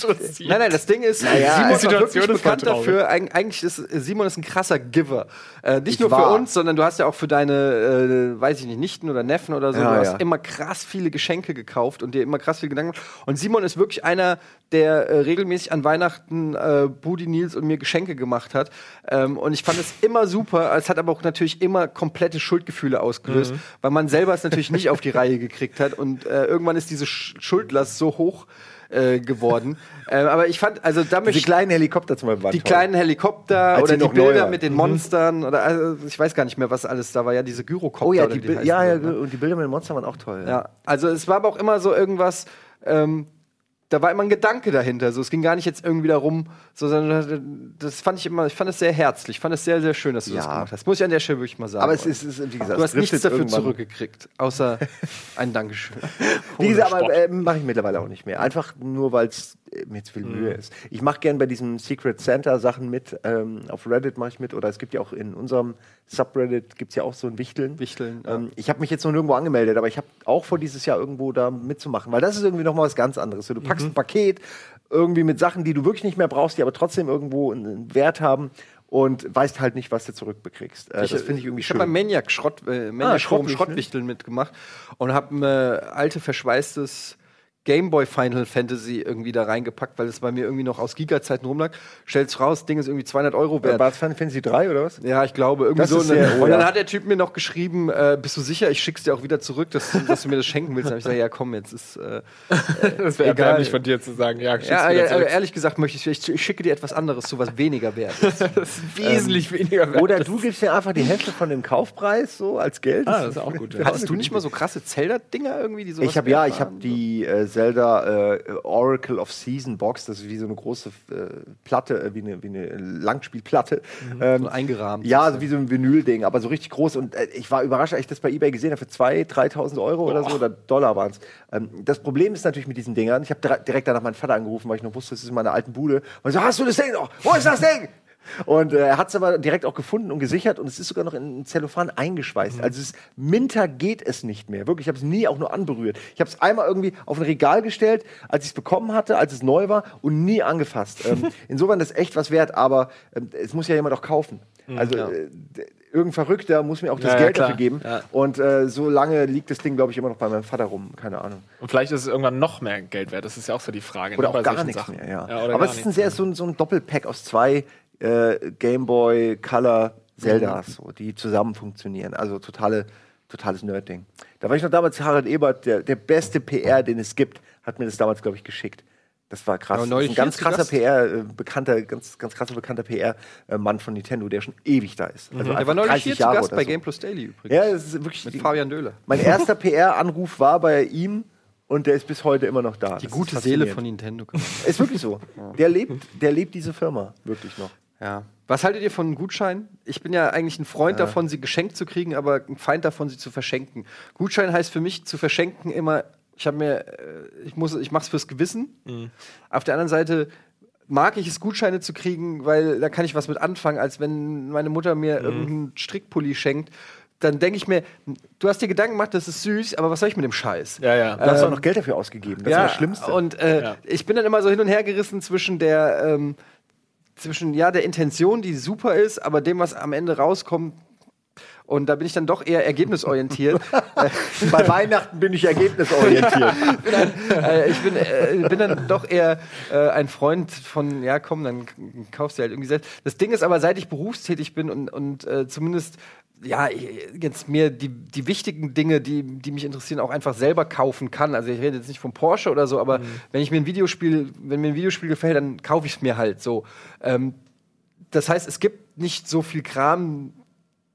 nein, das Ding ist, Naja, Simon die ist Situation wirklich bekannt dafür. Eig eigentlich ist äh, Simon ist ein krasser Giver. Äh, nicht Ich nur für war. uns, sondern du hast ja auch für deine, äh, weiß ich nicht, Nichten oder Neffen oder so, Ja, du hast ja. immer krass viele Geschenke gekauft und dir immer krass viel Gedanken. gemacht. Und Simon ist wirklich einer, der äh, regelmäßig an Weihnachten äh, Budi Nils und mir Geschenke gemacht hat. Ähm, und ich fand es immer super. Es hat aber auch natürlich immer komplette Schuldgefühle ausgelöst, Mhm. Weil man selber es natürlich nicht auf die Reihe gekriegt hat. Und äh, irgendwann ist diese Sch Schuldlast so hoch äh, geworden. äh, aber ich fand, also da die möchte kleinen Helikopter zum Beispiel waren die toll. kleinen Helikopter Als oder die Bilder mit den Monstern oder also, ich weiß gar nicht mehr, was alles da war. Ja, diese Gyrocopter. Oh ja, die, Bi- heißen ja, ja, die, ne? und die Bilder mit den Monstern waren auch toll. ja. Also es war aber auch immer so irgendwas. Ähm, da war immer ein Gedanke dahinter. So, es ging gar nicht jetzt irgendwie darum, so, sondern das fand ich immer, ich fand es sehr herzlich. Ich fand es sehr, sehr schön, dass du das Ja. gemacht hast. Muss ich an der Stelle wirklich mal sagen. Aber es ist, es ist, wie gesagt, du hast nichts dafür zurückgekriegt, außer (laughs) ein Dankeschön. Wie gesagt, Sport. aber äh, mache ich mittlerweile auch nicht mehr. Einfach nur, weil es äh, mir zu viel Mühe ist. Ich mache gern bei diesen Secret Santa Sachen mit. Ähm, auf Reddit mache ich mit. Oder es gibt ja auch in unserem Subreddit gibt es ja auch so ein Wichteln. Wichteln, ja. Ähm, ich habe mich jetzt noch nirgendwo angemeldet, aber ich habe auch vor, dieses Jahr irgendwo da mitzumachen. Weil das ist irgendwie noch mal was ganz anderes. So, du packst ein Paket irgendwie mit Sachen, die du wirklich nicht mehr brauchst, die aber trotzdem irgendwo einen Wert haben und weißt halt nicht, was du zurückbekriegst. Äh, das finde ich irgendwie Ich schön. habe beim Maniac Schrott, äh, Maniac Forum Schrottwichteln. Schrottwichteln mitgemacht und habe ein äh, alte verschweißtes Game Boy Final Fantasy irgendwie da reingepackt, weil es bei mir irgendwie noch aus Giga-Zeiten rumlag. Stell's raus, Ding ist irgendwie 200 Euro wert. War es Final Fantasy 3 oder was? Ja, ich glaube, irgendwie Das so. Und dann, sehr- oh und dann ja. hat der Typ mir noch geschrieben, äh, bist du sicher, ich schick's dir auch wieder zurück, dass, du- dass du mir das schenken willst. Dann hab ich gesagt, ja komm, jetzt ist äh, (laughs) Das wäre Egal. erbärmlich von dir zu sagen, ja, schick's ja, ja, zurück. ehrlich gesagt möchte ich, ich, ich schicke dir etwas anderes zu, was weniger wert ist. (laughs) das ist wesentlich weniger wert. Oder du gibst mir einfach die Hälfte von dem Kaufpreis so als Geld. Ah, das ist auch gut. Hattest du nicht mal so krasse Zelda-Dinger irgendwie, die sowas Ich habe ja, ich habe die äh, Zelda äh, Oracle of Season Box, das ist wie so eine große äh, Platte, äh, wie, eine, wie eine Langspielplatte. Ähm, so eingerahmt. ja, so wie so ein Vinyl-Ding, aber so richtig groß. Und äh, ich war überrascht, als ich das bei eBay gesehen habe, für 2.000, 3.000 Euro oder so, oder Dollar waren es. Ähm, das Problem ist natürlich mit diesen Dingern, ich habe dire- direkt danach meinen Vater angerufen, weil ich noch wusste, das ist in meiner alten Bude. Und so, hast du das Ding noch? Wo ist das Ding? Und äh, er hat es aber direkt auch gefunden und gesichert und es ist sogar noch in Zellophan eingeschweißt. Also es minter geht es nicht mehr. Wirklich, ich habe es nie auch nur anberührt. Ich habe es einmal irgendwie auf ein Regal gestellt, als ich es bekommen hatte, als es neu war und nie angefasst. ähm, (laughs) insofern ist echt was wert, aber ähm, es muss ja jemand auch kaufen. Also äh, d- irgendein Verrückter muss mir auch das Ja, ja, Geld klar. dafür geben. Ja. Und äh, so lange liegt das Ding, glaube ich, immer noch bei meinem Vater rum. Keine Ahnung. Und vielleicht ist es irgendwann noch mehr Geld wert. Das ist ja auch so die Frage. Oder ne, bei auch gar solchen nichts Sachen. mehr, ja. Aber gar es ist ein sehr so ein, so ein Doppelpack aus zwei äh, Game Boy Color Zeldas, so, die zusammen funktionieren. Also totale, totales Nerd-Ding. Da war ich noch damals Harald Ebert, der, der beste PR, den es gibt, hat mir das damals, glaube ich, geschickt. Das war krass. Ja, das ist ein ganz zu krasser Gast. PR, äh, bekannter, ganz, ganz krasser bekannter PR-Mann von Nintendo, der schon ewig da ist. Also Der einfach war neulich 30 hier zu Jahre Gast oder bei so. Game Plus Daily übrigens. Ja, das ist wirklich Mit Fabian Döhler. Mein erster PR-Anruf war bei ihm und der ist bis heute immer noch da. Die Das gute Seele von Nintendo. Ist wirklich so. (laughs) Der lebt, der lebt diese Firma wirklich noch. Ja. Was haltet ihr von Gutscheinen? Ich bin ja eigentlich ein Freund davon, sie geschenkt zu kriegen, aber ein Feind davon, sie zu verschenken. Gutschein heißt für mich zu verschenken immer, ich habe mir, äh, ich muss, ich mach's fürs Gewissen. Auf der anderen Seite mag ich es, Gutscheine zu kriegen, weil da kann ich was mit anfangen, als wenn meine Mutter mir irgendeinen Strickpulli schenkt. Dann denke ich mir, du hast dir Gedanken gemacht, das ist süß, aber was soll ich mit dem Scheiß? Ja, ja. Hast du auch noch Geld dafür ausgegeben. Das ist das Schlimmste. Und äh, Ja. ich bin dann immer so hin und her gerissen zwischen der, ähm, zwischen ja der Intention, die super ist, aber dem, was am Ende rauskommt. Und da bin ich dann doch eher ergebnisorientiert. (laughs) Bei Weihnachten bin ich ergebnisorientiert. (laughs) äh, ich bin, äh, bin dann doch eher äh, ein Freund von, ja komm, dann kaufst du halt irgendwie selbst. Das Ding ist aber, seit ich berufstätig bin und, und äh, zumindest ja, jetzt mir die, die wichtigen Dinge, die, die mich interessieren, auch einfach selber kaufen kann. Also ich rede jetzt nicht vom Porsche oder so, aber wenn ich mir ein Videospiel, wenn mir ein Videospiel gefällt, dann kaufe ich es mir halt so. Ähm, das heißt, es gibt nicht so viel Kram,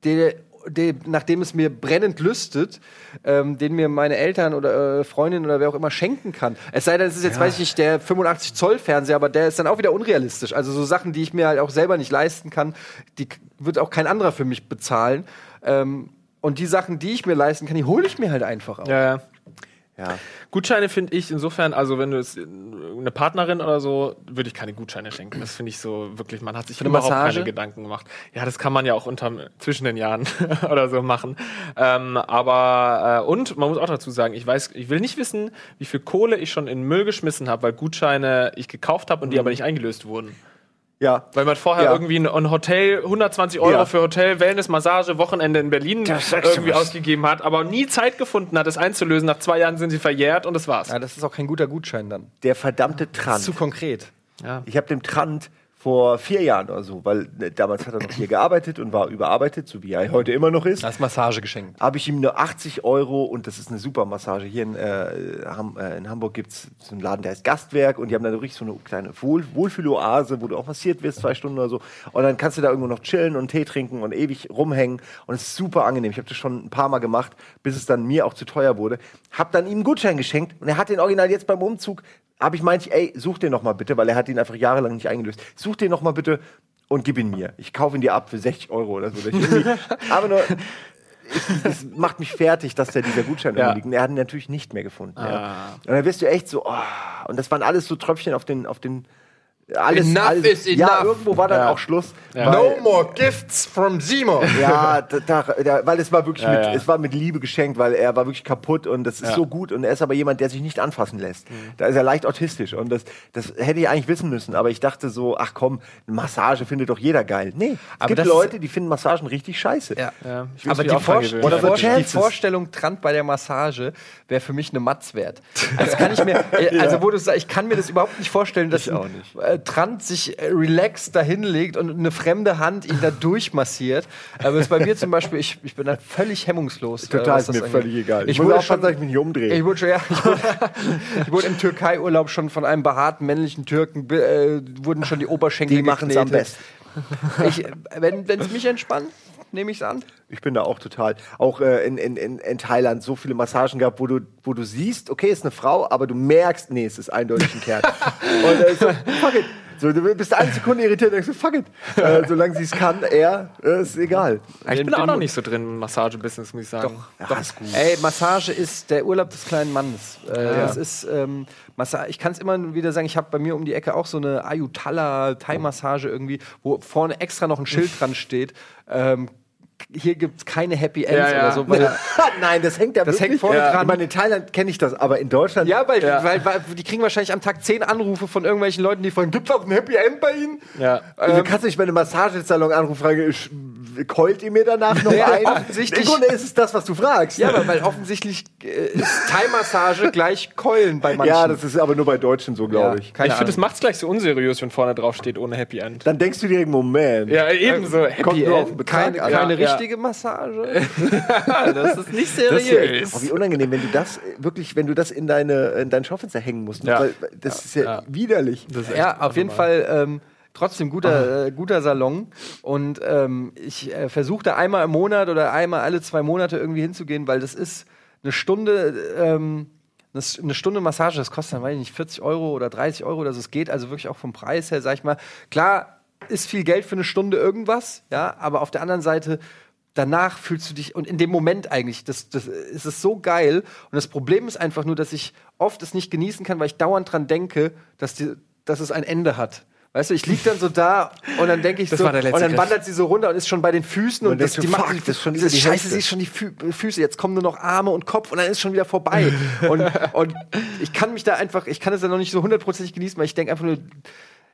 der, der, nachdem es mir brennend lüstet, ähm, den mir meine Eltern oder äh, Freundin oder wer auch immer schenken kann. Es sei denn, es ist jetzt, weiß ich nicht, der 85 Zoll Fernseher, aber der ist dann auch wieder unrealistisch. Also so Sachen, die ich mir halt auch selber nicht leisten kann, die wird auch kein anderer für mich bezahlen. Ähm, und die Sachen, die ich mir leisten kann, die hole ich mir halt einfach auch. Ja, ja. Ja. Gutscheine finde ich insofern, also wenn du es eine Partnerin oder so, würde ich keine Gutscheine schenken. Das finde ich so wirklich, man hat sich überhaupt keine Gedanken gemacht. Ja, das kann man ja auch unter, zwischen den Jahren (laughs) oder so machen. Ähm, aber, äh, und man muss auch dazu sagen, ich weiß, ich will nicht wissen, wie viel Kohle ich schon in Müll geschmissen habe, weil Gutscheine ich gekauft habe und die aber nicht eingelöst wurden. Ja. Weil man vorher Ja. irgendwie ein, ein Hotel, 120 Euro Ja. für Hotel, Wellness, Massage, Wochenende in Berlin irgendwie ausgegeben hat, aber nie Zeit gefunden hat, es einzulösen. Nach zwei Jahren sind sie verjährt und das war's. Ja, das ist auch kein guter Gutschein dann. Der verdammte Trant. Zu konkret. Ja. Ich habe dem Trant vor vier Jahren oder so, weil äh, damals hat er noch hier gearbeitet und war überarbeitet, so wie er heute immer noch ist. Als Massage geschenkt. habe ich ihm nur 80 Euro und das ist eine super Massage. Hier in, äh, Ham, äh, in Hamburg gibt es so einen Laden, der heißt Gastwerk und die haben da richtig so eine kleine Wohl Wohlfühloase, wo du auch massiert wirst, zwei Stunden oder so. Und dann kannst du da irgendwo noch chillen und Tee trinken und ewig rumhängen und es ist super angenehm. Ich habe das schon ein paar Mal gemacht, bis es dann mir auch zu teuer wurde. Hab dann ihm einen Gutschein geschenkt und er hat den Original jetzt beim Umzug, habe ich meinte, ey, such den noch mal bitte, weil er hat ihn einfach jahrelang nicht eingelöst. Such den noch mal bitte und gib ihn mir. Ich kaufe ihn dir ab für 60 Euro oder so. (laughs) Aber nur, es macht mich fertig, dass da dieser Gutschein Ja. liegt. Und er hat ihn natürlich nicht mehr gefunden. Ja. Ah. Und dann wirst du echt so, oh, und das waren alles so Tröpfchen auf den, auf den alles, Enough alles is ja, enough. irgendwo war dann Ja. auch Schluss. Ja. No more gifts from Simon. Ja, da, da, da, weil es war wirklich Ja, mit, ja. es war mit Liebe geschenkt, weil er war wirklich kaputt und das ist Ja. so gut und er ist aber jemand, der sich nicht anfassen lässt. Da ist er leicht autistisch und das, das hätte ich eigentlich wissen müssen, aber ich dachte so, ach komm, eine Massage findet doch jeder geil. Nee, es Aber gibt Leute, die finden Massagen richtig scheiße. Ja. Ja, Aber die, Vorst die. Vorstellung Trant bei der Massage wäre für mich eine Matz wert. Also kann ich mir, (laughs) äh, also wo du sagst, ich kann mir das überhaupt nicht vorstellen, dass Ich auch ein, nicht. Trant sich äh, relaxed da hinlegt und eine fremde Hand ihn da durchmassiert. Aber das ist bei mir zum Beispiel, ich, ich bin da völlig hemmungslos. äh, Total ist mir völlig egal. Ich muss wurde aufpassen, schon, dass ich mich nicht umdrehe. ich wurde schon, ja, (laughs) ich wurde, ich wurde im Türkei-Urlaub schon von einem behaarten männlichen Türken, äh, wurden schon die Oberschenkel die machen es am besten. Ich, wenn es mich entspannt, nehme ich es an. Ich bin da auch total. Auch äh, in, in, in, Thailand so viele Massagen gehabt, wo du, wo du siehst, okay, ist eine Frau, aber du merkst, nee, es ist eindeutig ein Kerl. (laughs) Und äh, so, fuck it. So, du bist eine Sekunde irritiert, denkst du, fuck it. Äh, solange sie es kann, er, äh, ist egal. Ich bin auch noch nicht so drin im Massagebusiness, muss ich sagen. Ja, ist gut. Ey, Massage ist der Urlaub des kleinen Mannes. Äh, Das ist ähm, Massa ich kann es immer wieder sagen, ich habe bei mir um die Ecke auch so eine Ayutthaya Thai-Massage irgendwie, wo vorne extra noch ein Schild dran steht. Ähm, hier gibt es keine Happy Ends Ja, ja. oder so. Weil, (laughs) Nein, das hängt da Das wirklich. hängt vorne ja. dran. Ich meine, in Thailand kenne ich das, aber in Deutschland. ja, weil, Ja. Weil, weil die kriegen wahrscheinlich am Tag zehn Anrufe von irgendwelchen Leuten, die fragen, gibt es auch ein Happy End bei Ihnen? Ja. Also Ähm, du kannst nicht bei einem Massagesalon anrufen und fragen, keult ihr mir danach noch Ja, ein? offensichtlich- Im Grunde ist es das, was du fragst. Ja, aber weil offensichtlich äh, ist Thai-Massage (laughs) gleich Keulen bei manchen. Ja, das ist aber nur bei Deutschen so, glaube Ja, ich. keine ich finde, das macht es gleich so unseriös, wenn vorne drauf steht, ohne Happy End. Dann denkst du direkt, Moment. Ja, ebenso. Happy auf den End. Keine, keine Ja, ja. Richtige Massage. (laughs) das ist nicht Das ist Oh, wie unangenehm, wenn du das äh, wirklich, wenn du das in deine in dein Schaufenster hängen musst. Ja. Weil, das ist ja, ja. widerlich. Das ist echt Ja, auf jeden Fall ähm, trotzdem Ah. guter, äh, guter Salon. Und ähm, ich äh, versuche da einmal im Monat oder einmal alle zwei Monate irgendwie hinzugehen, weil das ist eine Stunde. Ähm, eine Stunde Massage, das kostet dann, weiß ich nicht, 40 Euro oder 30 Euro oder so. Es geht also wirklich auch vom Preis her, sag ich mal. Klar, ist viel Geld für eine Stunde irgendwas, ja, aber auf der anderen Seite, danach fühlst du dich, und in dem Moment eigentlich, das, das ist es so geil. Und das Problem ist einfach nur, dass ich oft es nicht genießen kann, weil ich dauernd dran denke, dass, die, dass es ein Ende hat. Weißt du, ich lieg dann so da und dann denke ich Das so, war der letzte und dann wandert sie so runter und ist schon bei den Füßen und, Und das, die macht das schon diese Scheiße, sie ist schon die Fü Füße, jetzt kommen nur noch Arme und Kopf und dann ist schon wieder vorbei. (laughs) und, und ich kann mich da einfach, ich kann es ja noch nicht so hundertprozentig genießen, weil ich denke einfach nur,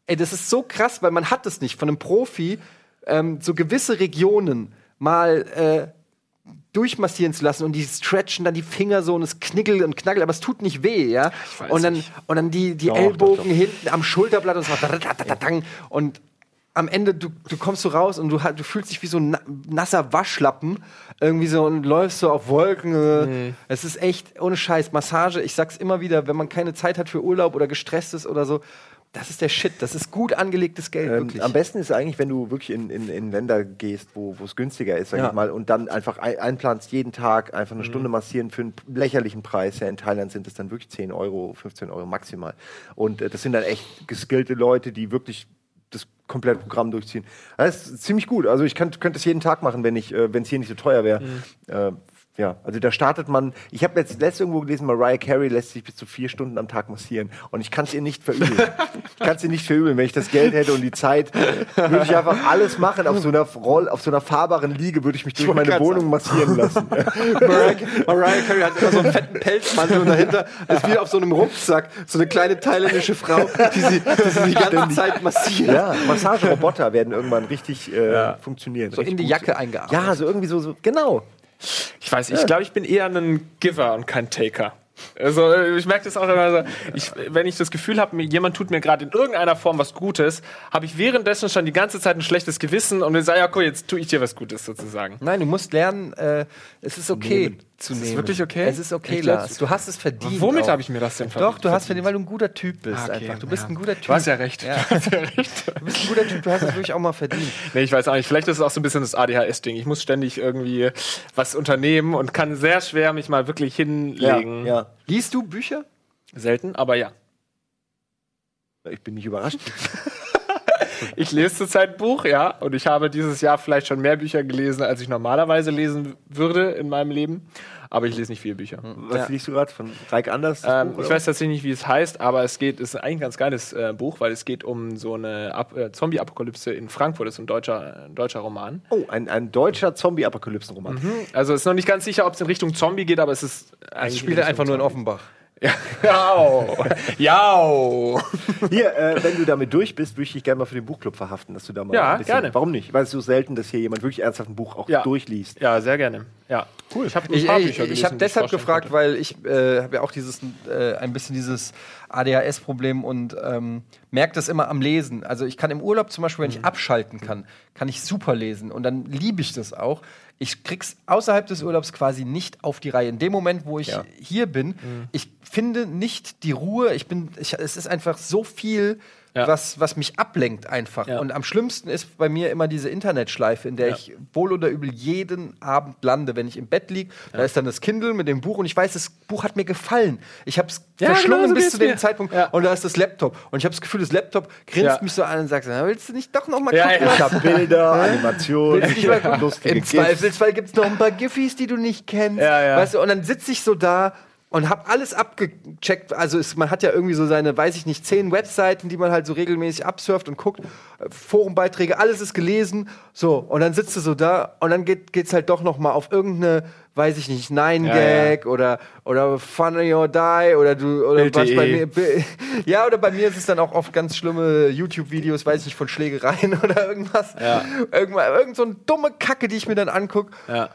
ey, das ist so krass, weil man hat es nicht von einem Profi, ähm, so gewisse Regionen mal äh, durchmassieren zu lassen und die stretchen dann die Finger so und es knickelt und knackelt, aber es tut nicht weh, ja. Und dann, nicht. und dann die, die Doch, Ellbogen doch, doch. hinten am Schulterblatt und so weiter. Und am Ende, du, du kommst so raus und du, du fühlst dich wie so ein na- nasser Waschlappen irgendwie so und läufst so auf Wolken. äh. Es ist echt ohne Scheiß. Massage, ich sag's immer wieder, wenn man keine Zeit hat für Urlaub oder gestresst ist oder so, das ist der Shit. Das ist gut angelegtes Geld, Ähm, wirklich. am besten ist eigentlich, wenn du wirklich in, in, in Länder gehst, wo es günstiger ist, sag Ja. ich mal, und dann einfach ein, einplanst, jeden Tag einfach eine Stunde massieren für einen lächerlichen Preis. Ja, in Thailand sind es dann wirklich 10 Euro, 15 Euro maximal. Und äh, das sind dann echt geskillte Leute, die wirklich das komplette Programm durchziehen. Das ist ziemlich gut. Also ich könnt- könnte es jeden Tag machen, wenn ich, äh, wenn es hier nicht so teuer wäre. Äh, ja, also da startet man. Ich habe jetzt letztes irgendwo gelesen, Mariah Carey lässt sich bis zu vier Stunden am Tag massieren. Und ich kann es ihr nicht verübeln. ich kann es ihr nicht verübeln. Wenn ich das Geld hätte und die Zeit, würde ich einfach alles machen. Auf so einer Roll, auf so einer fahrbaren Liege würde ich mich durch wollte meine Wohnung massieren lassen. (laughs) Mariah, Mariah Carey hat immer so einen fetten Pelzmantel und dahinter ist wie auf so einem Rucksack so eine kleine thailändische Frau, die sie die, sie die ganze Zeit massiert. ja, Massageroboter werden irgendwann richtig äh, funktionieren. So in Richtig die gut. Jacke eingearbeitet. Ja, so irgendwie so, so genau. Ich weiß, ich glaube, ich bin eher ein Giver und kein Taker. Also ich merke das auch immer so, ich, wenn ich das Gefühl habe, mir- jemand tut mir gerade in irgendeiner Form was Gutes, habe ich währenddessen schon die ganze Zeit ein schlechtes Gewissen und dann sage, ja, cool, jetzt tue ich dir was Gutes sozusagen. Nein, du musst lernen, äh, es ist okay zu Ist nehmen. wirklich okay? Es ist okay, Lars. Du hast es verdient. Womit auch. habe ich mir das denn Doch, du hast verdient, weil du ein guter Typ bist Ah, okay, einfach. Du bist ja. ein guter Typ. Du hast ja recht. Ja. Du hast ja recht. Du bist ein guter Typ, du hast es wirklich auch mal verdient. (laughs) Nee, ich weiß auch nicht. Vielleicht ist es auch so ein bisschen das ADHS-Ding. Ich muss ständig irgendwie was unternehmen und kann sehr schwer mich mal wirklich hinlegen. ja. Liest du Bücher? Selten, aber ja. Ich bin nicht überrascht. (laughs) ich lese zurzeit ein Buch, ja, und ich habe dieses Jahr vielleicht schon mehr Bücher gelesen, als ich normalerweise lesen würde in meinem Leben. Aber ich lese nicht viele Bücher. Was Ja. liest du gerade von Reik Anders? Ähm, Buch, ich weiß tatsächlich nicht, wie es heißt, aber es geht, es ist eigentlich ein ganz geiles äh, Buch, weil es geht um so eine äh, Zombie-Apokalypse in Frankfurt. Das ist ein deutscher, ein deutscher Roman. Oh, ein, ein deutscher Zombie-Apokalypsen-Roman. Also es ist noch nicht ganz sicher, ob es in Richtung Zombie geht, aber es ist eigentlich Das spielt einfach nur in Offenbach. Ja. ja. Hier, äh, wenn du damit durch bist, würde ich dich gerne mal für den Buchclub verhaften, dass du da mal Ja, ein bisschen. gerne. Warum nicht? Weil es so selten, dass hier jemand wirklich ernsthaft ein Buch auch Ja. durchliest. Ja, sehr gerne. Ja. Cool. Ich habe Ich, ich, ich habe deshalb gefragt, könnte. weil ich äh, habe ja auch dieses äh, ein bisschen dieses ADHS-Problem und ähm, merke das immer am Lesen. Also ich kann im Urlaub zum Beispiel, wenn Mhm. ich abschalten kann, kann ich super lesen und dann liebe ich das auch. Ich krieg's außerhalb des Urlaubs quasi nicht auf die Reihe. In dem Moment, wo ich Ja. hier bin, Mhm. ich finde nicht die Ruhe. Ich bin, ich, es ist einfach so viel. Ja. Was, was mich ablenkt einfach. Ja. Und am schlimmsten ist bei mir immer diese Internetschleife, in der Ja. ich wohl oder übel jeden Abend lande, wenn ich im Bett liege. Da ist dann das Kindle mit dem Buch und ich weiß, das Buch hat mir gefallen. Ich habe es Ja, verschlungen genau so bis zu dem mir. Zeitpunkt Ja. und da ist das Laptop. Und ich habe das Gefühl, das Laptop grinst Ja. mich so an und sagt, "Na, willst du nicht doch noch mal Ja, gucken? ja. Ich habe Bilder, (laughs) Animationen, lustige Im GIFs. Zweifelsfall gibt es noch ein paar Giffys, die du nicht kennst. Ja, ja. Weißt du, und dann sitze ich so da und habe alles abgecheckt. Also es, man hat ja irgendwie so seine, weiß ich nicht, zehn Webseiten, die man halt so regelmäßig absurft und guckt. Äh, Forumbeiträge, alles ist gelesen. So, und dann sitzt du so da und dann geht, geht's halt doch noch mal auf irgendeine, weiß ich nicht, Nine-Gag oder, oder Funny or Die oder du, oder was bei mir. (laughs) Ja, oder bei mir ist es dann auch oft ganz schlimme YouTube-Videos, weiß ich nicht, von Schlägereien (laughs) oder irgendwas. Ja. Irgendwann, irgend so eine dumme Kacke, die ich mir dann angucke. Ja.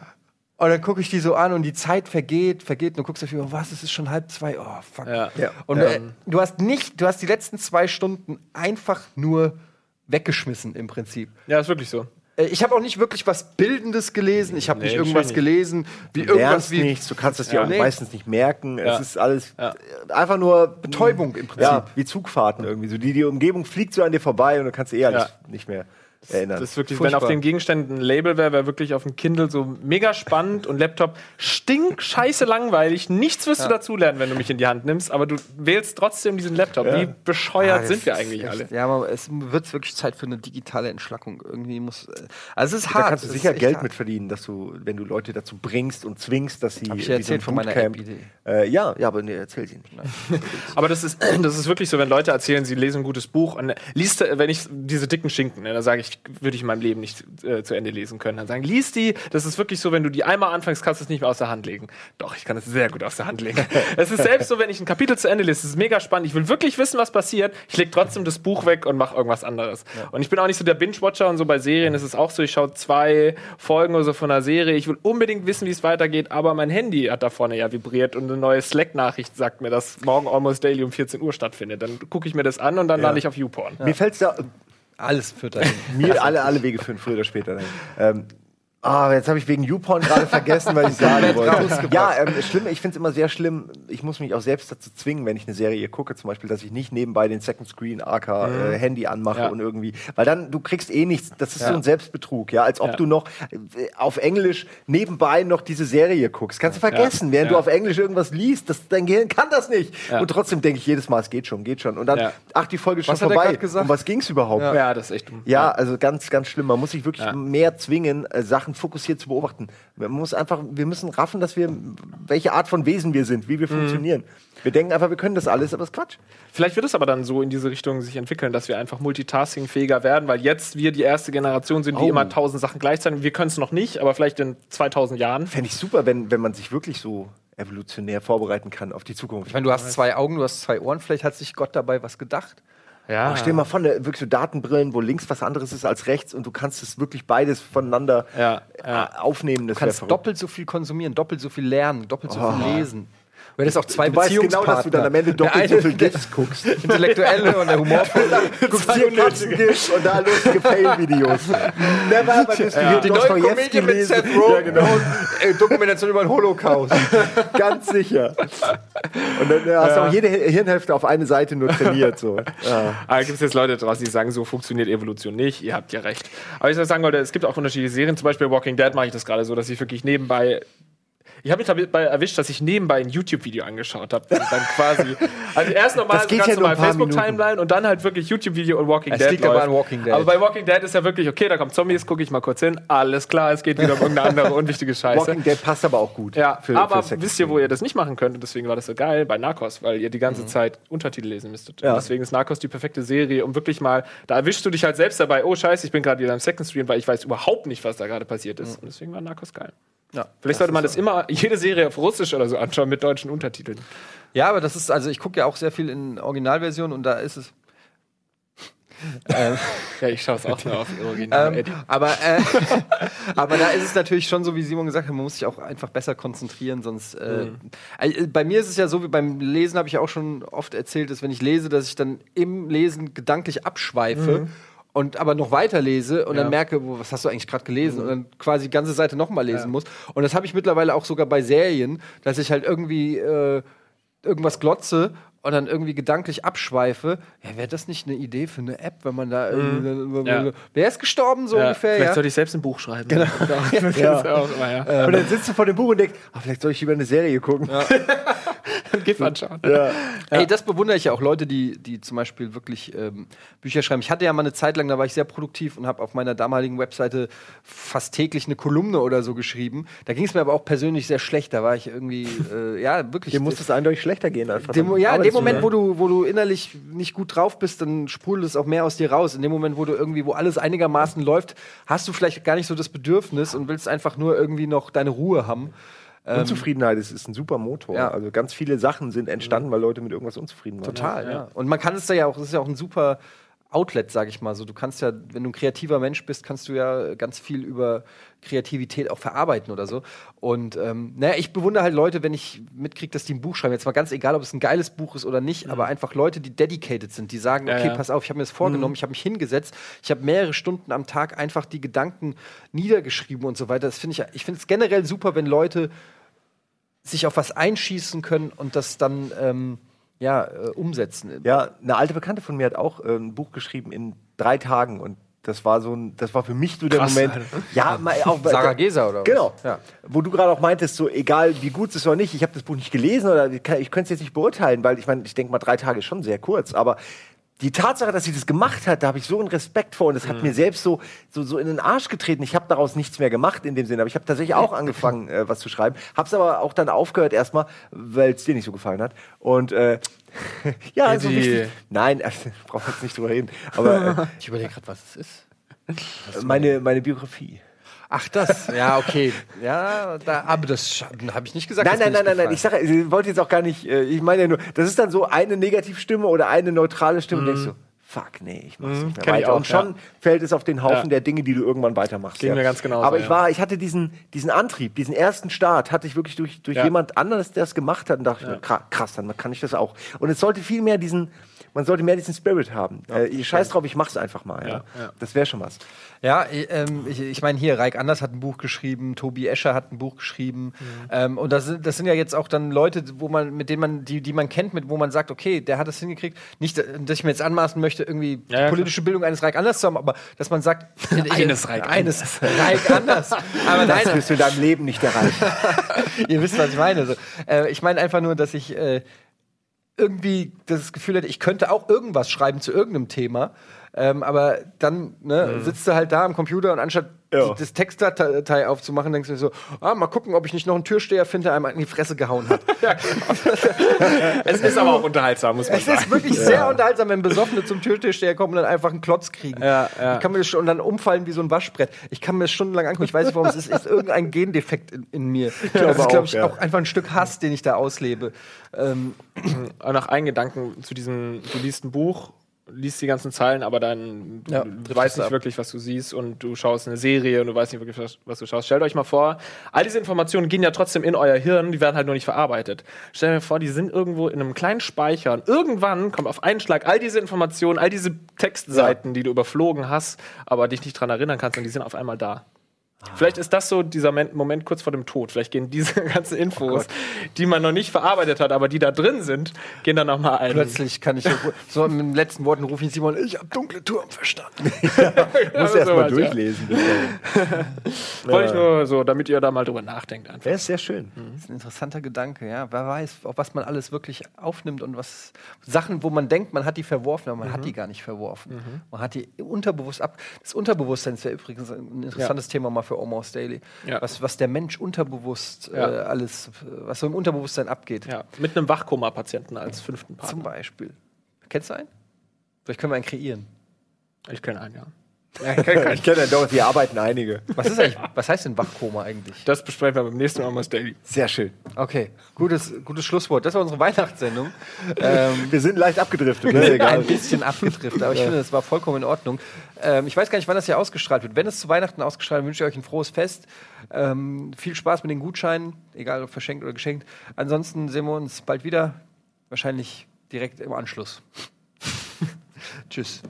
Und dann gucke ich die so an und die Zeit vergeht, vergeht und du guckst dafür, oh, was, es ist schon halb zwei, oh fuck. Ja. Ja. Und äh, du hast nicht, du hast die letzten zwei Stunden einfach nur weggeschmissen im Prinzip. ja, ist wirklich so. Äh, Ich habe auch nicht wirklich was Bildendes gelesen. Ich habe Nee, nicht irgendwas nicht. gelesen, wie Du irgendwas lernst wie nichts, du kannst es dir Ja. auch Nee. meistens nicht merken. Ja. Es ist alles Ja. äh, einfach nur Betäubung im Prinzip. Ja, wie Zugfahrten irgendwie. So die, die Umgebung fliegt so an dir vorbei und du kannst eh alles Ja. nicht mehr erinnern. Das ist wirklich, Furchtbar. wenn auf den Gegenständen ein Label wäre, wäre wirklich auf dem Kindle so mega spannend und Laptop stink scheiße langweilig. Nichts wirst du dazulernen, wenn du mich in die Hand nimmst, aber du wählst trotzdem diesen Laptop. Wie bescheuert Ah, sind wir eigentlich alle? Ja, aber es wird wirklich Zeit für eine digitale Entschlackung. Irgendwie muss. äh, Also es ist da hart. kannst du sicher Geld hart. mit verdienen, dass du, wenn du Leute dazu bringst und zwingst, dass sie. Hab ich ein erzählt von meiner App-Idee? Äh, ja, ja, aber nee, erzähl sie nicht. (laughs) Aber das ist, das ist wirklich so, wenn Leute erzählen, sie lesen ein gutes Buch und liest, wenn ich diese dicken Schinken, ne, da sage ich, würde ich in meinem Leben nicht äh, zu Ende lesen können. Dann sagen, lies die. Das ist wirklich so, wenn du die einmal anfängst, kannst du es nicht mehr aus der Hand legen. Doch, ich kann es sehr gut aus der Hand legen. (laughs) es ist selbst so, wenn ich ein Kapitel zu Ende lese, es ist mega spannend. Ich will wirklich wissen, was passiert. Ich lege trotzdem das Buch weg und mache irgendwas anderes. Und ich bin auch nicht so der Binge-Watcher und so bei Serien ist es auch so, ich schaue zwei Folgen oder so von einer Serie. Ich will unbedingt wissen, wie es weitergeht, aber mein Handy hat da vorne ja vibriert und eine neue Slack-Nachricht sagt mir, dass morgen Almost Daily um 14 Uhr stattfindet. Dann gucke ich mir das an und dann lande ich auf YouPorn. Mir fällt es da Alles führt dahin. mir alle, alle Wege führen, früher oder später. dahin. Ähm, Ah, jetzt habe ich wegen YouPorn gerade vergessen, weil ich (laughs) sagen wollte. Ja, ähm, schlimm, ich finde es immer sehr schlimm. Ich muss mich auch selbst dazu zwingen, wenn ich eine Serie gucke, zum Beispiel, dass ich nicht nebenbei den Second Screen AK äh, Handy anmache Ja. und irgendwie, weil dann du kriegst eh nichts. Das ist Ja. so ein Selbstbetrug, ja, als ob Ja. du noch äh, auf Englisch nebenbei noch diese Serie guckst. Kannst du vergessen, während du auf Englisch irgendwas liest. Das, dein Gehirn kann das nicht. Und trotzdem denke ich jedes Mal, es geht schon, geht schon. Und dann, ach, die Folge ist schon Was hat er vorbei. Um was ging's überhaupt? Ja, das ist echt dumm. Ja, also ganz, ganz schlimm. Man muss sich wirklich mehr zwingen, äh, Sachen fokussiert zu beobachten. Man muss einfach, wir müssen raffen, dass wir, welche Art von Wesen wir sind, wie Mhm. wir funktionieren. Wir denken einfach, wir können das alles, aber das ist Quatsch. Vielleicht wird es aber dann so in diese Richtung sich entwickeln, dass wir einfach multitaskingfähiger werden, weil jetzt wir die erste Generation sind, die Oh. immer tausend Sachen gleichzeitig. Wir können es noch nicht, aber vielleicht in 2000 Jahren. Fände ich super, wenn, wenn man sich wirklich so evolutionär vorbereiten kann auf die Zukunft. Ich meine, du hast zwei Augen, du hast zwei Ohren, vielleicht hat sich Gott dabei was gedacht. Ja. Ach, stell dir mal vor, ne, wirklich so Datenbrillen, wo links was anderes ist als rechts und du kannst es wirklich beides voneinander Ja, ja. äh, aufnehmen. Das Du kannst doppelt so viel konsumieren, doppelt so viel lernen, doppelt so viel lesen. Du hättest auch zwei Du weißt genau, dass du dann am Ende doppelt so viel der GIFs guckst. Intellektuelle und der humorvolle. (laughs) guckst hier Katzen-GIFs und da lustige Fail-Videos. Never ever did Die neue Komödie mit Seth Rogen Ja, genau. und äh, Dokumentation über den Holocaust. (laughs) Ganz sicher. Und dann äh, hast du auch jede Hi- Hirnhälfte auf eine Seite nur trainiert. So. Ja. Aber gibt es jetzt Leute draußen, die sagen, so funktioniert Evolution nicht. Ihr habt ja recht. Aber ich soll sagen wollte, es gibt auch unterschiedliche Serien. Zum Beispiel Walking Dead mache ich das gerade so, dass ich wirklich nebenbei. Ich habe mich dabei erwischt, dass ich nebenbei ein YouTube-Video angeschaut habe. Dann quasi. Also erst nochmal so ganz ja normal Facebook-Timeline und dann halt wirklich YouTube-Video und Walking Dead. liegt aber Walking Dead. Aber bei Walking Dead ist ja wirklich, okay, da kommen Zombies, gucke ich mal kurz hin. Alles klar, es geht wieder um irgendeine andere unwichtige Scheiße. Walking Dead passt aber auch gut. Ja, für- aber für wisst ihr, wo ihr das nicht machen könnt? Und deswegen war das so geil bei Narcos, weil ihr die ganze Zeit Untertitel lesen müsstet. Ja. Deswegen ist Narcos die perfekte Serie, um wirklich mal, da erwischst du dich halt selbst dabei, oh scheiße, ich bin gerade wieder im Second Stream, weil ich weiß überhaupt nicht, was da gerade passiert ist. Und deswegen war Narcos geil. Ja. Vielleicht sollte man das immer, jede Serie auf Russisch oder so anschauen mit deutschen Untertiteln. Ja, aber das ist, also ich gucke ja auch sehr viel in Originalversion und da ist es. (laughs) Ja, ich schaue es auch nur auf (laughs) Original. Ähm, aber, äh, (laughs) aber da ist es natürlich schon so, wie Simon gesagt hat, man muss sich auch einfach besser konzentrieren, sonst. Äh, äh, bei mir ist es ja so, wie beim Lesen habe ich auch schon oft erzählt, dass wenn ich lese, dass ich dann im Lesen gedanklich abschweife. Und aber noch weiterlese und Ja. dann merke, wo, was hast du eigentlich gerade gelesen? Und dann quasi die ganze Seite nochmal lesen muss. Und das habe ich mittlerweile auch sogar bei Serien, dass ich halt irgendwie äh, irgendwas glotze und dann irgendwie gedanklich abschweife. Ja, wäre das nicht eine Idee für eine App, wenn man da irgendwie. Ja. Wer ist gestorben, so ja, ungefähr? vielleicht Ja. sollte ich selbst ein Buch schreiben. Genau. (laughs) Ja. ja. auch immer, ja. Und dann sitzt du vor dem Buch und denkst, ah, vielleicht soll ich lieber eine Serie gucken. (laughs) (laughs) GIF anschauen. Ja. Ey, das bewundere ich ja auch Leute, die, die zum Beispiel wirklich ähm, Bücher schreiben. Ich hatte ja mal eine Zeit lang, da war ich sehr produktiv und habe auf meiner damaligen Webseite fast täglich eine Kolumne oder so geschrieben. Da ging es mir aber auch persönlich sehr schlecht. Da war ich irgendwie, äh, ja, wirklich. Dir muss es eindeutig schlechter gehen. Einfach dem, ja, in dem Moment, wo du, wo du innerlich nicht gut drauf bist, dann sprudelt es auch mehr aus dir raus. In dem Moment, wo du irgendwie, wo alles einigermaßen läuft, hast du vielleicht gar nicht so das Bedürfnis und willst einfach nur irgendwie noch deine Ruhe haben. Unzufriedenheit ist, ist ein super Motor. Ja. Also ganz viele Sachen sind entstanden, weil Leute mit irgendwas unzufrieden waren. Total, ja. Und man kann es da ja auch, das ist ja auch ein super Outlet, sag ich mal. So, du kannst ja, wenn du ein kreativer Mensch bist, kannst du ja ganz viel über Kreativität auch verarbeiten oder so. Und ähm, naja, ich bewundere halt Leute, wenn ich mitkriege, dass die ein Buch schreiben. Jetzt mal ganz egal, ob es ein geiles Buch ist oder nicht, aber einfach Leute, die dedicated sind, die sagen, okay, ja. pass auf, ich habe mir das vorgenommen, ich habe mich hingesetzt, ich habe mehrere Stunden am Tag einfach die Gedanken niedergeschrieben und so weiter. Das finde ich, ich finde es generell super, wenn Leute sich auf was einschießen können und das dann ähm, ja, äh, umsetzen. Ja, eine alte Bekannte von mir hat auch äh, ein Buch geschrieben in drei Tagen und das war so ein, das war für mich so der Krass, Moment. Alter. Ja, mal (laughs) auch Sarah Geser oder was? Genau. Ja. Wo du gerade auch meintest, so egal wie gut es ist oder nicht, ich habe das Buch nicht gelesen oder ich, ich könnte es jetzt nicht beurteilen, weil ich meine, ich denke mal, drei Tage ist schon sehr kurz, aber die Tatsache, dass sie das gemacht hat, da habe ich so einen Respekt vor und das hat mir selbst so, so, so in den Arsch getreten. Ich habe daraus nichts mehr gemacht in dem Sinne, aber ich habe tatsächlich auch angefangen, äh, was zu schreiben, habe es aber auch dann aufgehört erstmal, weil es dir nicht so gefallen hat. Und äh, (laughs) ja, also wichtig. Nein, äh, (laughs) brauchen wir jetzt nicht drüber reden. Aber Ich überlege gerade, was es ist. äh, meine, meine Biografie. Ach, das. Ja, okay. Ja, da, aber das habe ich nicht gesagt. Nein, nein, nein, nein, nein. Ich sage, ich wollte jetzt auch gar nicht. äh, Ich meine ja nur, das ist dann so eine Negativstimme oder eine neutrale Stimme. Und denkst du, fuck, nee, ich mach's nicht mehr ich weiter. auch, und schon ja. fällt es auf den Haufen Ja. der Dinge, die du irgendwann weitermachst. Ging mir ganz genauso, Aber ich ja. war, ich hatte diesen, diesen Antrieb, diesen ersten Start, hatte ich wirklich durch, durch Ja. jemand anderes, der es gemacht hat, und dachte ich mir, kra- krass, dann kann ich das auch. Und es sollte viel mehr diesen, man sollte mehr diesen Spirit haben. Äh, ich scheiß drauf, ich mach's einfach mal. Ja. Ja, ja. Das wäre schon was. Ja, ich, ähm, ich, ich meine, hier, Reik Anders hat ein Buch geschrieben, Tobi Escher hat ein Buch geschrieben. Mhm. Ähm, und das sind, das sind ja jetzt auch dann Leute, wo man, mit denen man, die, die man kennt, mit wo man sagt, okay, der hat das hingekriegt. Nicht, dass ich mir jetzt anmaßen möchte, irgendwie Ja, ja, politische Bildung eines Reik Anders zu haben, aber dass man sagt, (laughs) Eines Reik eines Reik Anders. aber nein, Das wirst du in deinem Leben nicht erreichen. (laughs) Ihr wisst, was ich meine. So, äh, ich meine einfach nur, dass ich äh, irgendwie das Gefühl hätte, ich könnte auch irgendwas schreiben zu irgendeinem Thema. Ähm, aber dann ne, sitzt du halt da am Computer und anstatt Ja. das Textdatei aufzumachen, denkst du so, ah, mal gucken, ob ich nicht noch einen Türsteher finde, der einem in die Fresse gehauen hat. (laughs) Es ist aber auch unterhaltsam, muss man Es sagen. ist wirklich sehr unterhaltsam, wenn Besoffene zum Türsteher kommen und dann einfach einen Klotz kriegen. Ja, ja. Ich kann mir das schon und dann umfallen wie so ein Waschbrett. Ich kann mir das stundenlang angucken. Ich weiß nicht, warum es ist. Es ist irgendein Gendefekt in, in mir. das ist, auch, glaube ich, ja. auch einfach ein Stück Hass, den ich da auslebe. Ähm, Aber noch einen Gedanken zu diesem, du liest ein Buch, liest die ganzen Zeilen, aber dann du, Ja, weißt nicht ab. wirklich, was du siehst und du schaust eine Serie und du weißt nicht wirklich, was, du schaust. Stellt euch mal vor, all diese Informationen gehen ja trotzdem in euer Hirn, die werden halt nur nicht verarbeitet. Stellt euch vor, die sind irgendwo in einem kleinen Speicher und irgendwann kommt auf einen Schlag all diese Informationen, all diese Textseiten, die du überflogen hast, aber dich nicht dran erinnern kannst und die sind auf einmal da. Vielleicht ist das so dieser Men- Moment kurz vor dem Tod. Vielleicht gehen diese (laughs) ganzen Infos, die man noch nicht verarbeitet hat, aber die da drin sind, gehen dann nochmal ein. Plötzlich kann ich so, in den letzten Worten rufen ich Simon, ich habe dunkle Turm verstanden. (laughs) (laughs) Muss erst mal ja. durchlesen. dahin. Wollte ich nur so, damit ihr da mal drüber nachdenkt einfach. Der ist sehr schön. Das ist ein interessanter Gedanke, ja. Wer weiß, auf was man alles wirklich aufnimmt und was Sachen, wo man denkt, man hat die verworfen, aber man hat die gar nicht verworfen. Man hat die unterbewusst ab. Das Unterbewusstsein ist ja übrigens ein interessantes Thema mal für Almost Daily. Ja. Was, was der Mensch unterbewusst äh, alles, was so im Unterbewusstsein abgeht. Ja, mit einem Wachkoma-Patienten als fünften Zum Partner. Beispiel. Kennst du einen? Vielleicht können wir einen kreieren. Ich kenne einen, ja. Ich kenne ja doch, hier arbeiten einige. Was ist eigentlich, was heißt denn Wachkoma eigentlich? Das besprechen wir beim nächsten Mal Daily. Sehr schön. Okay, gutes, gutes Schlusswort. Das war unsere Weihnachtssendung. (laughs) ähm, Wir sind leicht abgedriftet. Wir Ne? sind Egal. ein bisschen abgedriftet, aber ich finde, das war vollkommen in Ordnung. Ähm, ich weiß gar nicht, wann das hier ausgestrahlt wird. Wenn es zu Weihnachten ausgestrahlt wird, wünsche ich euch ein frohes Fest. Ähm, viel Spaß mit den Gutscheinen, egal ob verschenkt oder geschenkt. Ansonsten sehen wir uns bald wieder. Wahrscheinlich direkt im Anschluss. (laughs) Tschüss.